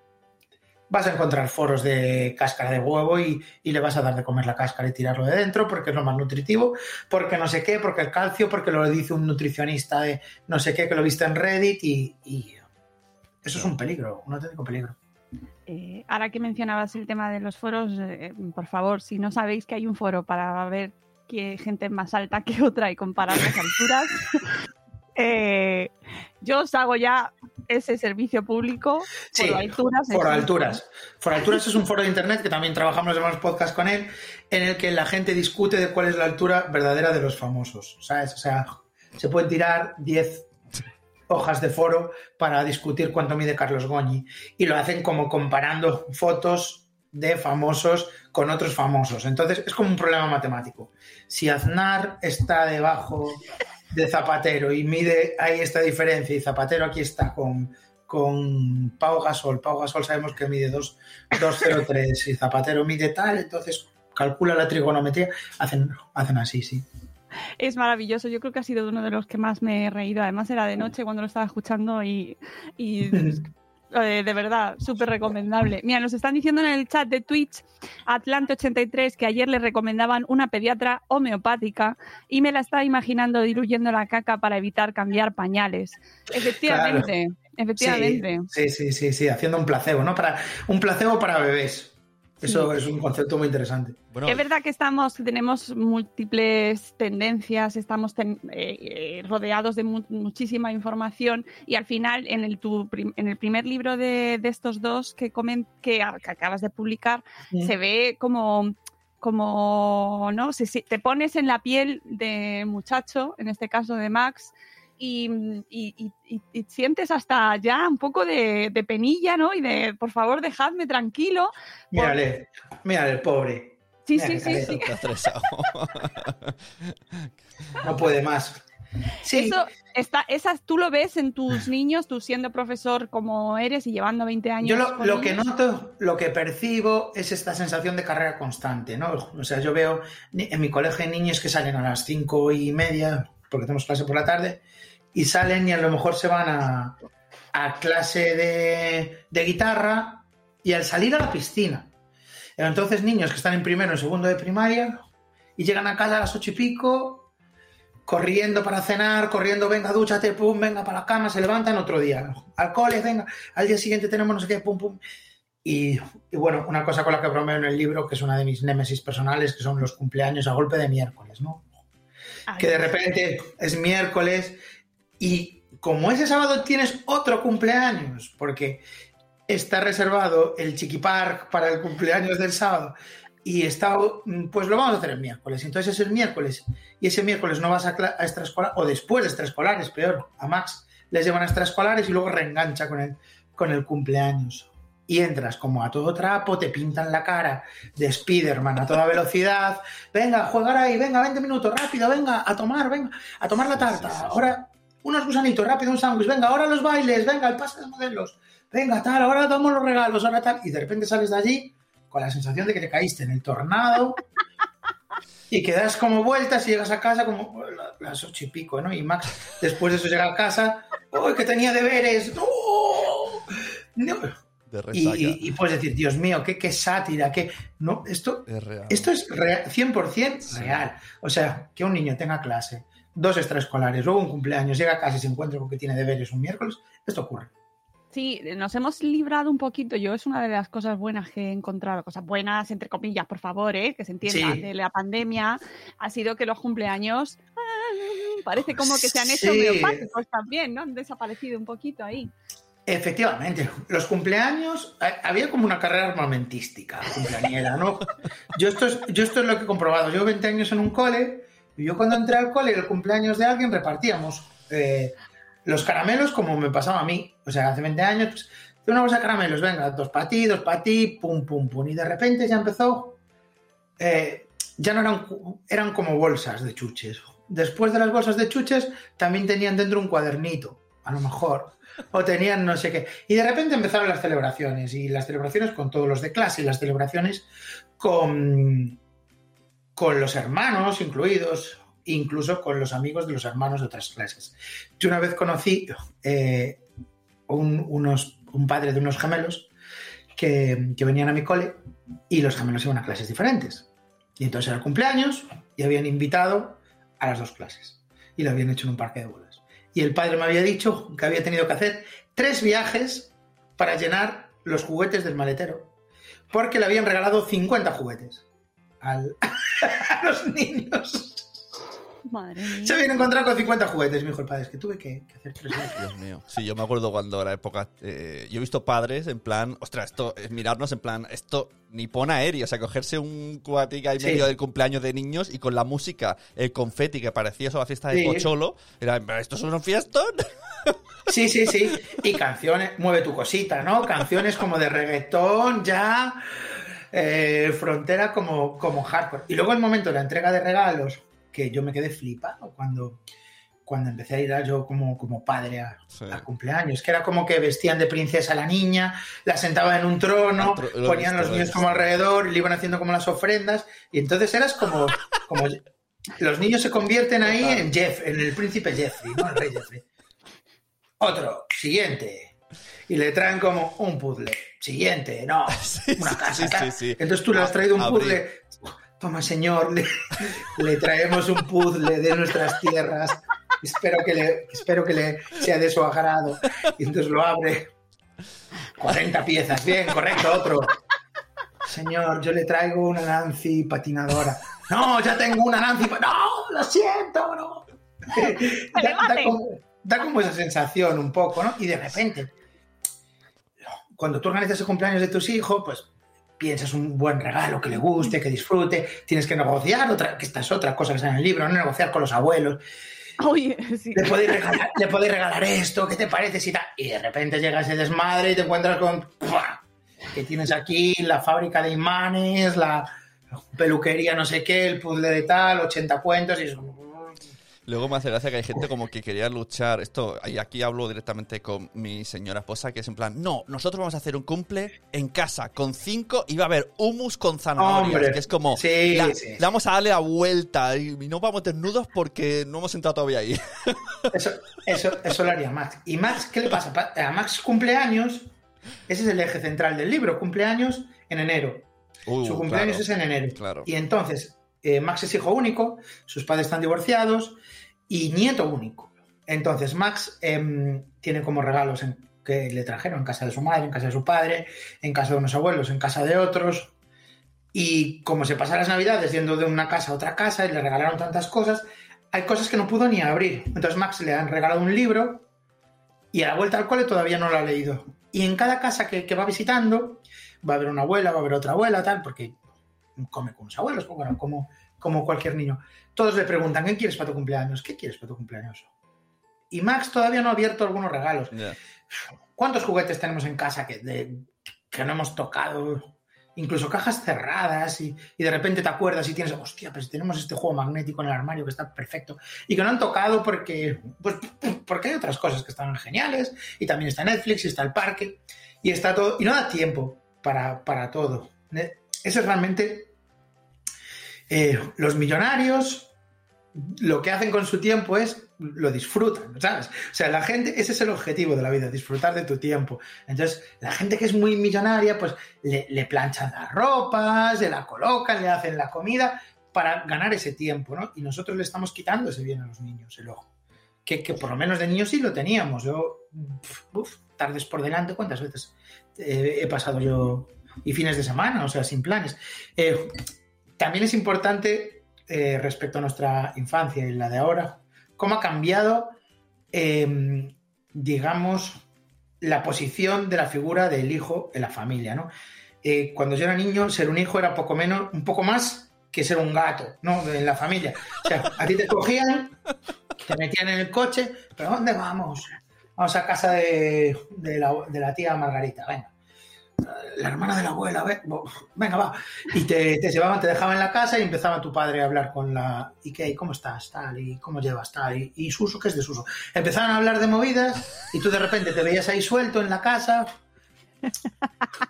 Vas a encontrar foros de cáscara de huevo y, y le vas a dar de comer la cáscara y tirarlo de dentro porque es lo más nutritivo, porque no sé qué, porque el calcio, porque lo dice un nutricionista de no sé qué que lo viste en Reddit y, y eso es un peligro, un auténtico peligro. Eh, ahora que mencionabas el tema de los foros, eh, por favor, si no sabéis que hay un foro para ver qué gente es más alta que otra y comparar las alturas, *laughs* eh, yo os hago ya ese servicio público Sí, por alturas. Foro. Alturas. Foro Alturas es un foro de internet que también trabajamos en los podcasts con él, en el que la gente discute de cuál es la altura verdadera de los famosos. ¿Sabes? O sea, se pueden tirar 10 hojas de foro para discutir cuánto mide Carlos Goñi. Y lo hacen como comparando fotos de famosos con otros famosos. Entonces es como un problema matemático. Si Aznar está debajo de Zapatero y mide ahí esta diferencia y Zapatero aquí está con, con Pau Gasol, Pau Gasol sabemos que mide 2 2,03 y Zapatero mide tal, entonces calcula la trigonometría, hacen, hacen así, sí. Es maravilloso, yo creo que ha sido uno de los que más me he reído. Además era de noche cuando lo estaba escuchando y, y, *laughs* eh, de verdad, súper recomendable. Mira, nos están diciendo en el chat de Twitch, Atlante83, que ayer le recomendaban una pediatra homeopática y me la estaba imaginando diluyendo la caca para evitar cambiar pañales. Efectivamente, efectivamente. Sí, sí, sí, sí, sí, haciendo un placebo, ¿no? Para, un placebo para bebés. Eso es un concepto muy interesante. Bueno, Es verdad que estamos, tenemos múltiples tendencias, estamos ten- eh, eh, rodeados de mu- muchísima información y al final en el, tu prim- en el primer libro de, de estos dos que, comen, que, acabas de publicar se ve como, como ¿no? Se- te pones en la piel de muchacho, en este caso de Max, y, y- y- y- y sientes hasta ya un poco de, de penilla, ¿no? Y de, por favor, dejadme tranquilo. Mírale, mírale, el pobre. Sí, sí, sí, sí. *laughs* No puede más. Sí, Eso está, esas tú lo ves en tus *laughs* niños, tú siendo profesor como eres y llevando 20 años. Yo lo, que noto, lo que percibo es esta sensación de carrera constante, ¿no? O sea, yo veo en mi colegio hay niños que salen a las cinco y media, porque tenemos clase por la tarde, y salen y a lo mejor se van a, a clase de, de guitarra y al salir a la piscina. Entonces, niños que están en primero o segundo de primaria y llegan a casa a las ocho y pico, corriendo para cenar, corriendo, venga, dúchate, pum, venga para la cama, se levantan otro día. Al cole, venga, al día siguiente tenemos no sé qué, pum, pum. Y, y bueno, una cosa con la que bromeo en el libro, que es una de mis némesis personales, que son los cumpleaños a golpe de miércoles, ¿no? Ay, Que de repente es miércoles y como ese sábado tienes otro cumpleaños, porque está reservado el Chiqui Park para el cumpleaños del sábado y está, pues lo vamos a hacer el miércoles. Entonces es el miércoles y ese miércoles no vas a, a extraescolar, o después de extraescolares, peor, a Max les llevan a extraescolares y luego reengancha con el, con el cumpleaños. Y entras como a todo trapo, te pintan la cara de Spiderman a toda velocidad. Venga, jugar ahí, venga, 20 minutos, rápido, venga, a tomar, venga, a tomar la tarta. Ahora unos gusanitos, rápido, un sándwich, venga, ahora los bailes, venga, el pase de modelos, venga, tal, ahora damos los regalos, ahora tal. Y de repente sales de allí con la sensación de que te caíste en el tornado y que das como vueltas y llegas a casa como la- las ocho y pico, ¿no? Y Max, después de eso llega a casa, ¡oh, que tenía deberes! ¡No! No. De Y, y- y puedes decir, Dios mío, qué, qué sátira, qué... No, esto, Es real. esto es rea- 100% real. O sea, que un niño tenga clase, dos extraescolares, luego un cumpleaños, llega y se encuentra con que tiene deberes un miércoles, esto ocurre. Sí, nos hemos librado un poquito. Yo es una de las cosas buenas que he encontrado, cosas buenas, entre comillas, por favor, ¿eh? que se entienda, Sí. de la pandemia, ha sido que los cumpleaños ah, parece como que se han hecho Sí. homeopáticos también, ¿no? Han desaparecido un poquito ahí. Efectivamente, los cumpleaños, ha- había como una carrera armamentística cumpleañera, ¿no? Yo esto, es, yo esto es lo que he comprobado. Llevo 20 años en un cole yo cuando entré al cole, el cumpleaños de alguien, repartíamos eh, los caramelos como me pasaba a mí. O sea, hace 20 años, pues, una bolsa de caramelos, venga, dos para ti, dos para ti, pum, pum, pum. Y de repente ya empezó, eh, ya no eran, eran como bolsas de chuches. Después de las bolsas de chuches, también tenían dentro un cuadernito, a lo mejor o tenían no sé qué. Y de repente empezaron las celebraciones, y las celebraciones con todos los de clase, y las celebraciones con, con los hermanos incluidos, incluso con los amigos de los hermanos de otras clases. Yo una vez conocí eh, un, unos, un padre de unos gemelos que, que venían a mi cole y los gemelos iban a clases diferentes. Y entonces era el cumpleaños y habían invitado a las dos clases. Y lo habían hecho en un parque de bolas. Y el padre me había dicho que había tenido que hacer tres viajes para llenar los juguetes del maletero. Porque le habían regalado 50 juguetes al- *laughs* a los niños. Madre mía. Se habían encontrado con 50 juguetes, me dijo el padre. Es que tuve que, que hacer tres viajes. Dios mío. Sí, yo me acuerdo cuando era época. eh, yo he visto padres en plan, ostras, esto es mirarnos en plan, esto ni pon aéreo, o sea, cogerse un cuatica y Sí. medio del cumpleaños de niños y con la música, el confeti que parecía eso la fiesta de Sí. Pocholo, era, ¿esto es un fiestón? Sí, sí, sí. Y canciones, mueve tu cosita, ¿no? Canciones como de reggaetón, ya. Eh, frontera como, como hardcore. Y luego el momento de la entrega de regalos, que yo me quedé flipado cuando, cuando empecé a ir a yo como, como padre a, Sí. a cumpleaños, que era como que vestían de princesa a la niña, la sentaban en un trono, tro- lo he ponían los niños como alrededor, y le iban haciendo como las ofrendas, y entonces eras como, como los niños se convierten ahí Total. en Jeff, en el príncipe Jeffrey, ¿no? El rey Jeffrey. Otro, siguiente. Y le traen como un puzzle. Siguiente, no, *laughs* Sí, una casa. sí, tal. sí, sí. Entonces tú le has traído un Abrir. puzzle. Toma, señor, le, *laughs* le traemos un puzzle de nuestras tierras. Espero que le, espero que le sea de su agrado. Y entonces lo abre. 40 piezas, bien, correcto, otro. señor, yo le traigo una Nancy patinadora. No, ya tengo una Nancy. No, lo siento, no. da, da como, da como esa sensación un poco, ¿no? Y de repente, cuando tú organizas el cumpleaños de tus hijos, pues piensas un buen regalo que le guste, que disfrute, tienes que negociar, otra, que esta es otra cosa que está en el libro, no negociar con los abuelos. Oye, sí. Le podéis regalar, le podéis regalar esto, ¿qué te parece? Si? Y de repente llega ese desmadre y te encuentras con ¡pua! que tienes aquí la fábrica de imanes, la peluquería no sé qué, el puzzle de tal, 80 cuentos y eso. Luego me hace gracia que hay gente como que quería luchar. Esto, y aquí hablo directamente con mi señora esposa, que es en plan, no, nosotros vamos a hacer un cumple en casa con cinco y va a haber hummus con zanahorias, Hombre, que es como, sí, la- sí. vamos a darle la vuelta y, no vamos a meter nudos porque no hemos entrado todavía ahí. *laughs* Eso, eso, eso lo haría Max. ¿Y Max qué le pasa? Pa- A Max cumpleaños, ese es el eje central del libro, cumpleaños en enero. Uh, Su cumpleaños claro, es en enero. Claro. Y entonces, eh, Max es hijo único, sus padres están divorciados y nieto único. Entonces, Max em, tiene como regalos en- que le trajeron en casa de su madre, en casa de su padre, en casa de unos abuelos, en casa de otros. Y como se pasa las navidades yendo de una casa a otra casa y le regalaron tantas cosas, hay cosas que no pudo ni abrir. Entonces, Max le han regalado un libro y a la vuelta al cole todavía no lo ha leído. Y en cada casa que, que va visitando, va a haber una abuela, va a haber otra abuela, tal, porque come con los abuelos, bueno, como, como cualquier niño. Todos le preguntan, ¿qué quieres para tu cumpleaños? ¿Qué quieres para tu cumpleaños? Y Max todavía no ha abierto algunos regalos. ¿Cuántos juguetes tenemos en casa que, de- que no hemos tocado? Incluso cajas cerradas y, y de repente te acuerdas y tienes, hostia, pues tenemos este juego magnético en el armario que está perfecto y que no han tocado porque, pues, porque hay otras cosas que están geniales y también está Netflix y está el parque y está todo y no da tiempo para, para todo. Eh, Eso es realmente eh, los millonarios lo que hacen con su tiempo es lo disfrutan, ¿sabes? O sea, la gente, ese es el objetivo de la vida, disfrutar de tu tiempo. Entonces, la gente que es muy millonaria, pues le, le planchan las ropas, se la colocan, le hacen la comida para ganar ese tiempo, ¿no? Y nosotros le estamos quitando ese bien a los niños, el ojo. Que, que por lo menos de niños sí lo teníamos. Yo, tardes por delante, ¿cuántas veces eh, he pasado yo? Y fines de semana, o sea, sin planes. Eh, también es importante eh, respecto a nuestra infancia y la de ahora, cómo ha cambiado, eh, digamos, la posición de la figura del hijo en la familia, ¿no? Eh, cuando yo era niño, ser un hijo era poco menos, un poco más que ser un gato, ¿no? En la familia. O sea, a ti te cogían, te metían en el coche, pero ¿dónde vamos? Vamos a casa de la, de la tía Margarita, venga la hermana de la abuela, ve- venga, va. Y te, llevaban, te dejaban en la casa y empezaba tu padre a hablar con la. ¿Y qué? ¿Y cómo estás? Tal, ¿Y cómo llevas? Tal, ¿Y, Suso? ¿Qué es de Suso? Empezaban a hablar de movidas y tú de repente te veías ahí suelto en la casa.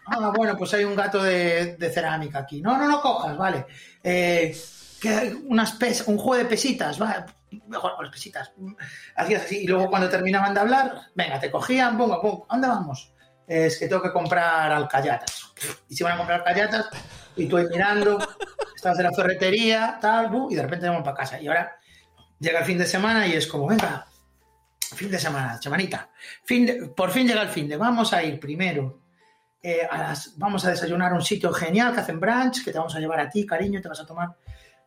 Ah, bueno, pues hay un gato de, cerámica aquí. No, no, no cojas, vale. Eh, que unas pes- un juego de pesitas, va. Mejor con las pesitas. Hacías así. Y luego cuando terminaban de hablar, venga, te cogían, ponga, ¿a ¿dónde vamos? Es que tengo que comprar alcayatas. Y se van a comprar alcayatas y tú ahí mirando, estás de la ferretería, tal, y de repente vamos para casa. Y ahora llega el fin de semana y es como, venga, fin de semana, semanita. Fin de- por fin llega el fin de, vamos a ir primero. eh, a las, vamos a desayunar a un sitio genial que hacen brunch, que te vamos a llevar a ti, cariño, te vas a tomar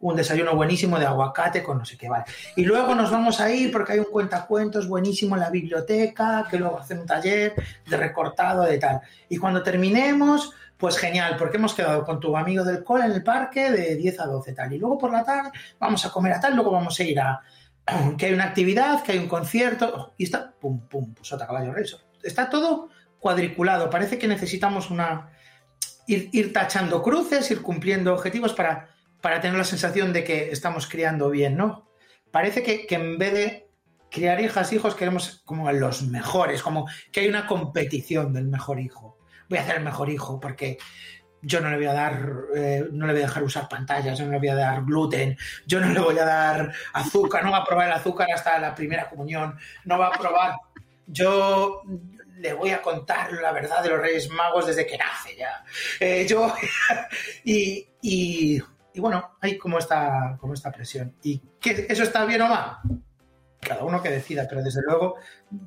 un desayuno buenísimo de aguacate con no sé qué, vale. Y luego nos vamos a ir porque hay un cuentacuentos buenísimo en la biblioteca, que luego hacen un taller de recortado de tal. Y cuando terminemos, pues genial, porque hemos quedado con tu amigo del cole en el parque de 10 a 12 tal. Y luego por la tarde vamos a comer a tal, luego vamos a ir a *clears throat* que hay una actividad, que hay un concierto, y está, pum, pum, pues otra caballo rey. Está todo cuadriculado. Parece que necesitamos una ir tachando cruces, ir cumpliendo objetivos para, para tener la sensación de que estamos criando bien, ¿no? Parece que, que en vez de criar hijas, hijos, queremos como los mejores, como que hay una competición del mejor hijo. Voy a hacer el mejor hijo porque yo no le voy a dar, eh, no le voy a dejar usar pantallas, yo no le voy a dar gluten, yo no le voy a dar azúcar, no va a probar el azúcar hasta la primera comunión, no va a probar. Yo le voy a contar la verdad de los Reyes Magos desde que nace ya. Eh, yo, *laughs* y, y, y bueno, hay como esta, como esta presión. ¿Y qué, eso está bien o mal? Cada uno que decida, pero desde luego,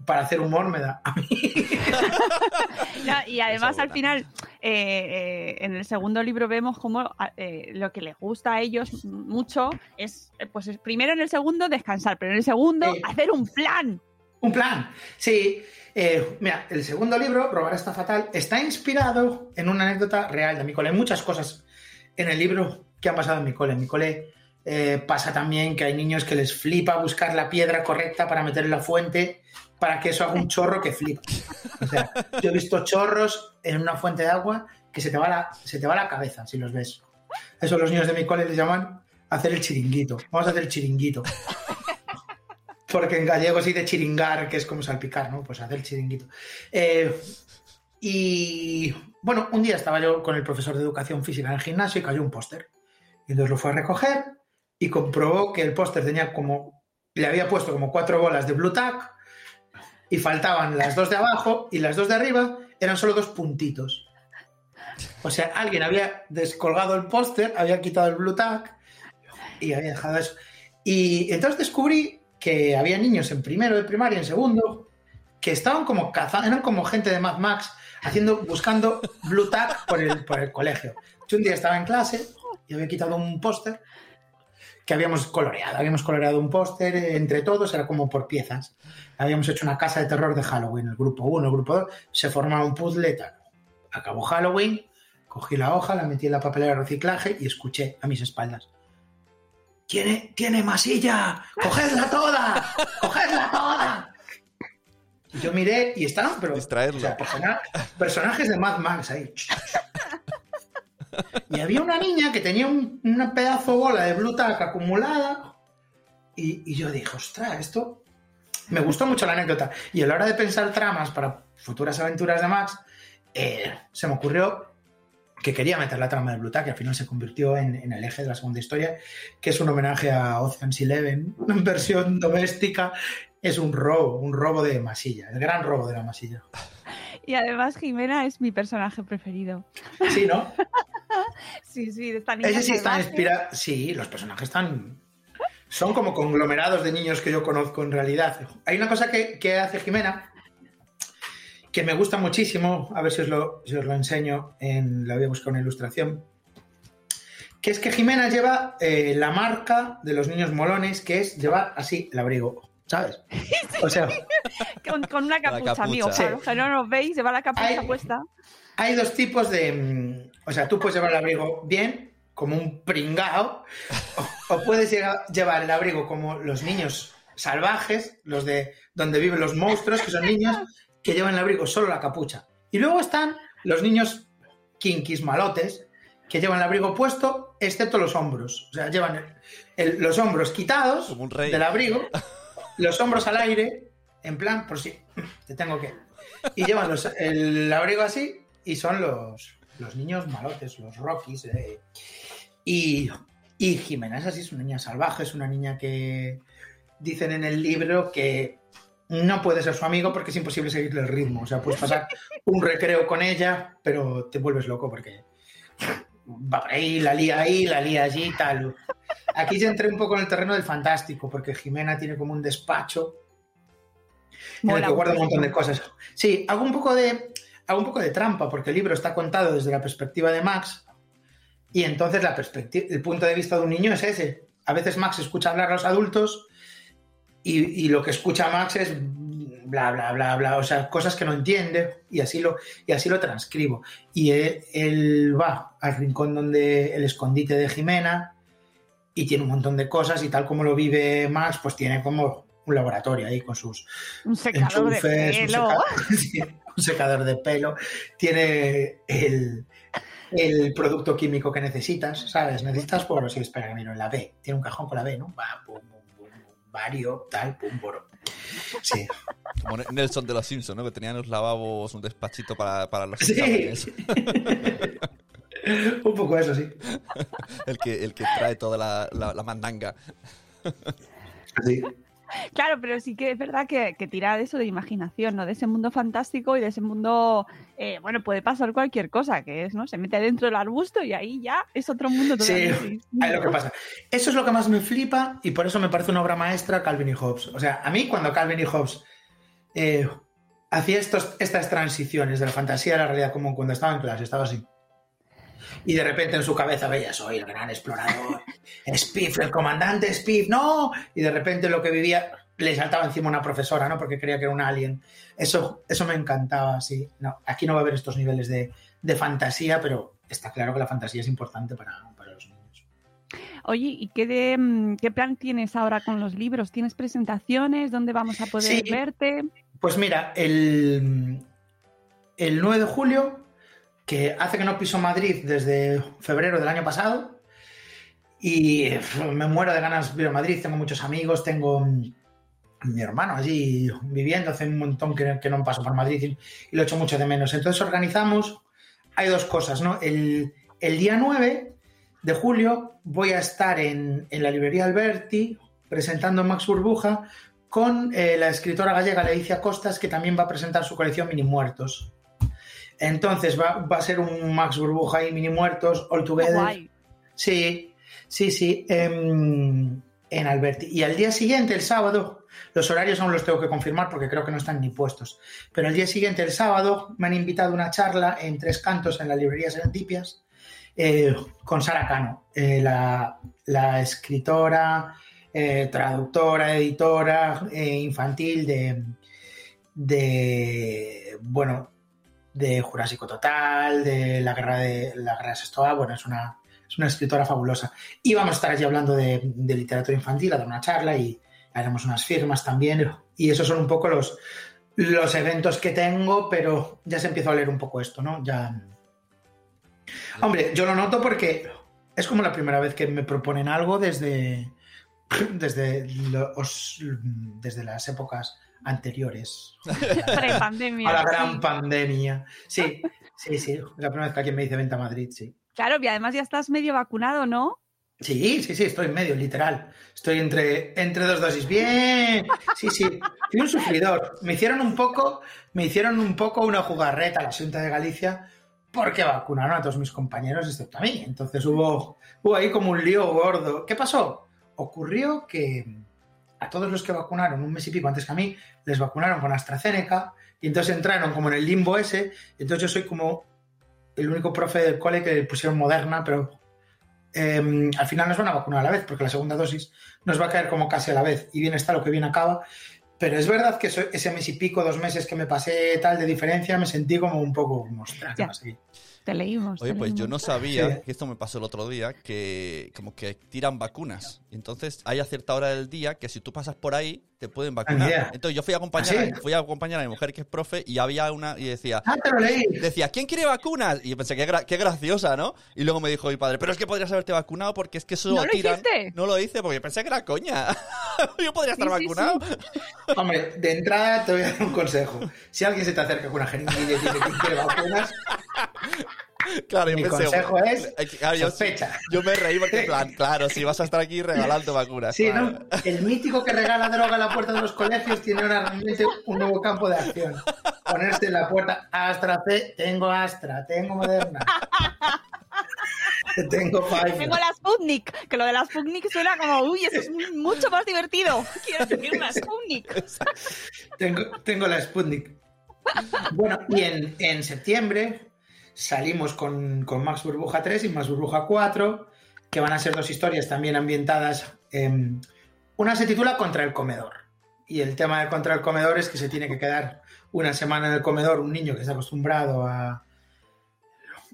para hacer humor me da. A mí *laughs* y además al final eh, en el segundo libro vemos cómo eh, lo que les gusta a ellos mucho es, eh, pues es primero en el segundo descansar, pero en el segundo hacer un plan. Un plan, sí. Eh, mira, el segundo libro, Robar está fatal, está inspirado en una anécdota real de mi cole. Hay muchas cosas en el libro que han pasado en mi cole. En mi cole eh, pasa también que hay niños que les flipa buscar la piedra correcta para meter en la fuente para que eso haga un chorro que flipa. O sea, yo he visto chorros en una fuente de agua que se te va la, se te va la cabeza si los ves. Eso los niños de mi cole les llaman hacer el chiringuito. Vamos a hacer el chiringuito. Porque en gallego sí de chiringar, que es como salpicar, ¿no? Pues hacer el chiringuito. Eh, y bueno, un día estaba yo con el profesor de educación física en el gimnasio y cayó un póster. Y entonces lo fue a recoger y comprobó que el póster tenía como. Le había puesto como cuatro bolas de Blue Tack y faltaban las dos de abajo y las dos de arriba eran solo dos puntitos. O sea, alguien había descolgado el póster, había quitado el Blue Tack y había dejado eso. Y entonces descubrí que había niños en primero de primaria, en segundo, que estaban como cazando, eran como gente de Mad Max, haciendo, buscando Blue Tack por el, por el colegio. Yo un día estaba en clase y había quitado un póster que habíamos coloreado. Habíamos coloreado un póster entre todos, era como por piezas. Habíamos hecho una casa de terror de Halloween, el grupo 1, el grupo 2, se formaba un puzzle, tal. Acabó Halloween, cogí la hoja, la metí en la papelera de reciclaje y escuché a mis espaldas. ¿Tiene, tiene masilla? ¡Cogedla toda! ¡Cogedla toda! Y yo miré y estaban, pero. Distraerlo. o sea, persona- personajes de Mad Max ahí. Y había una niña que tenía un, una pedazo bola de Blue Tack acumulada. Y, y yo dije, ostras, esto. Me gustó mucho la anécdota. Y a la hora de pensar tramas para futuras aventuras de Max, eh, se me ocurrió que quería meter la trama de Blue Tack, que al final se convirtió en, en el eje de la segunda historia, que es un homenaje a Ocean's Eleven, en versión doméstica. Es un robo, un robo de masilla, el gran robo de la masilla. Y además Jimena es mi personaje preferido. Sí, ¿no? *laughs* Sí, sí, niña Ese sí está inspirado. Sí, los personajes están. Son como conglomerados de niños que yo conozco en realidad. Hay una cosa que, que hace Jimena que me gusta muchísimo. A ver si os lo, si os lo enseño. En, la voy a buscar una ilustración. Que es que Jimena lleva eh, la marca de los niños molones, que es llevar así el abrigo. ¿Sabes? *laughs* O sea, Con, con una capucha, capucha. amigos. Sí. Para los que no nos veis, lleva la capucha Ay. puesta. hay dos tipos de. mm, O sea, tú puedes llevar el abrigo bien, como un pringao, o, o puedes llevar el abrigo como los niños salvajes, los de donde viven los monstruos, que son niños que llevan el abrigo solo la capucha. Y luego están los niños kinkis malotes, que llevan el abrigo puesto, excepto los hombros. O sea, llevan el- el- los hombros quitados Como un rey. del abrigo, los hombros al aire, en plan, por si te tengo que. Y llevan los- el abrigo así, y son los, los niños malotes, los rockies. eh. Y, y Jimena es así, es una niña salvaje, es una niña que dicen en el libro que no puede ser su amigo porque es imposible seguirle el ritmo. O sea, puedes pasar un recreo con ella, pero te vuelves loco porque va por ahí, la lía ahí, la lía allí y tal. Aquí ya entré un poco en el terreno del fantástico, porque Jimena tiene como un despacho en el Mola que guarda un montón de cosas. Sí, hago un poco de, hago un poco de trampa, porque el libro está contado desde la perspectiva de Max, y entonces la perspectiva, el punto de vista de un niño es ese. A veces Max escucha hablar a los adultos y, y lo que escucha Max es bla, bla, bla, bla, o sea, cosas que no entiende y así lo, y así lo transcribo. Y él, él va al rincón donde el escondite de Jimena y tiene un montón de cosas y tal como lo vive Max, pues tiene como un laboratorio ahí con sus Un secador de enchufes, un pelo. secador, *laughs* un secador de pelo, tiene el, el producto químico que necesitas, ¿sabes? Necesitas por, sí, espera miro, la B, tiene un cajón con la B, ¿no? Va, pum, pum, pum, vario, tal, pum, boro. Sí, Como Nelson de los Simpsons, ¿no? Que tenían los lavabos, un despachito para, para los Sí. *laughs* un poco eso, sí. *laughs* El que, el que trae toda la, la, la mandanga. sí. Claro, pero sí que es verdad que, que tira de eso de imaginación, ¿no? De ese mundo fantástico y de ese mundo, eh, bueno, puede pasar cualquier cosa, que es, ¿no? Se mete dentro del arbusto y ahí ya es otro mundo Sí, totalmente ahí distinto. lo que pasa. Eso es lo que más me flipa y por eso me parece una obra maestra Calvin y Hobbes. O sea, a mí cuando Calvin y Hobbes eh, hacía estos, estas transiciones de la fantasía a la realidad como cuando estaba en clase, estaba así. Y de repente en su cabeza veía, soy el gran explorador, Spiff, el comandante Spiff, no. Y de repente lo que vivía, le saltaba encima una profesora, ¿no? Porque creía que era un alien. Eso, eso me encantaba, sí. No, aquí no va a haber estos niveles de, de fantasía, pero está claro que la fantasía es importante para, para los niños. Oye, ¿y qué, de, mm, qué plan tienes ahora con los libros? ¿Tienes presentaciones? ¿Dónde vamos a poder Sí. verte? Pues mira, el, el 9 de julio, que hace que no piso Madrid desde febrero del año pasado, y me muero de ganas de ir a Madrid, tengo muchos amigos, tengo mm, mi hermano allí viviendo, hace un montón que, no paso por Madrid y, lo echo mucho de menos. Entonces organizamos, hay dos cosas, ¿no? El, día 9 de julio voy a estar en, en la librería Alberti presentando Max Burbuja con eh, la escritora gallega Leicia Costas, que también va a presentar su colección Mini Muertos. Entonces va, va a ser un Max Burbuja y Mini Muertos, All Together. Sí, sí, sí, em, en Alberti. Y al día siguiente, el sábado, los horarios aún los tengo que confirmar porque creo que no están ni puestos. Pero el día siguiente, el sábado, me han invitado a una charla en Tres Cantos en la librería Serendipias eh, con Sara Cano, eh, la, la escritora, eh, traductora, editora eh, infantil de, de, bueno, de Jurásico Total, de la guerra de la guerra de Sestoa, bueno, es una, es una escritora fabulosa. Y vamos a estar allí hablando de, de literatura infantil, a dar una charla y haremos unas firmas también. Y esos son un poco los, los eventos que tengo, pero ya se empieza a leer un poco esto, ¿no? Ya. Hombre, yo lo noto porque es como la primera vez que me proponen algo desde, *clears throat* desde, los, desde las épocas anteriores. *laughs* Pre-pandemia. A la sí. gran pandemia. Sí, sí, sí. Es la primera vez que alguien me dice venta a Madrid, sí. Claro, y además ya estás medio vacunado, ¿no? Sí, sí, sí, estoy en medio, literal. Estoy entre, entre dos dosis. Bien. Sí, sí. Fui un sufridor. Me hicieron un poco, me hicieron un poco una jugarreta la Junta de Galicia porque vacunaron a todos mis compañeros excepto a mí. Entonces hubo, hubo ahí como un lío gordo. ¿Qué pasó? Ocurrió que a todos los que vacunaron un mes y pico antes que a mí, les vacunaron con AstraZeneca y entonces entraron como en el limbo ese. Entonces yo soy como el único profe del cole que le pusieron moderna, pero eh, al final nos van a vacunar a la vez, porque la segunda dosis nos va a caer como casi a la vez, y bien está lo que bien acaba. Pero es verdad que ese mes y pico, dos meses que me pasé tal de diferencia, me sentí como un poco, ostras, Te leímos. Oye, te pues yo leímos. no sabía, Sí. que esto me pasó el otro día, que como que tiran vacunas. Y Entonces hay a cierta hora del día que si tú pasas por ahí, te pueden vacunar. idea. Entonces yo fui a acompañar, ¿Ah, sí? a, fui a acompañar a mi mujer que es profe y había una y decía, Ah, te lo leí. decía, ¿quién quiere vacunas? Y yo pensé, qué, gra- qué graciosa, ¿no? Y luego me dijo mi padre, pero es que podrías haberte vacunado porque es que eso ¿No lo tiran. hiciste? No lo hice porque pensé que era coña. *laughs* yo podría estar Sí, sí, vacunado. *laughs* Hombre, de entrada te voy a dar un consejo. Si alguien se te acerca con una jeringuilla y dice que quiere vacunas, Claro, yo mi pensé, consejo es claro, yo, sospecha. yo me reí porque, en plan, claro, si vas a estar aquí regalando vacunas. Sí, claro. ¿no? El mítico que regala droga a la puerta de los colegios tiene ahora realmente un nuevo campo de acción. Ponerse en la puerta, Astra C, tengo Astra, tengo Moderna. *laughs* Tengo Pfizer. Tengo la Sputnik, que lo de la Sputnik suena como, uy, eso es mu- mucho más divertido. *laughs* Quiero tener una Sputnik. Tengo, tengo la Sputnik. Bueno, y en, en septiembre salimos con, con Max Burbuja 3 y Max Burbuja 4, que van a ser dos historias también ambientadas. en- una se titula Contra el comedor. Y el tema de Contra el comedor es que se tiene que quedar una semana en el comedor un niño que está acostumbrado a,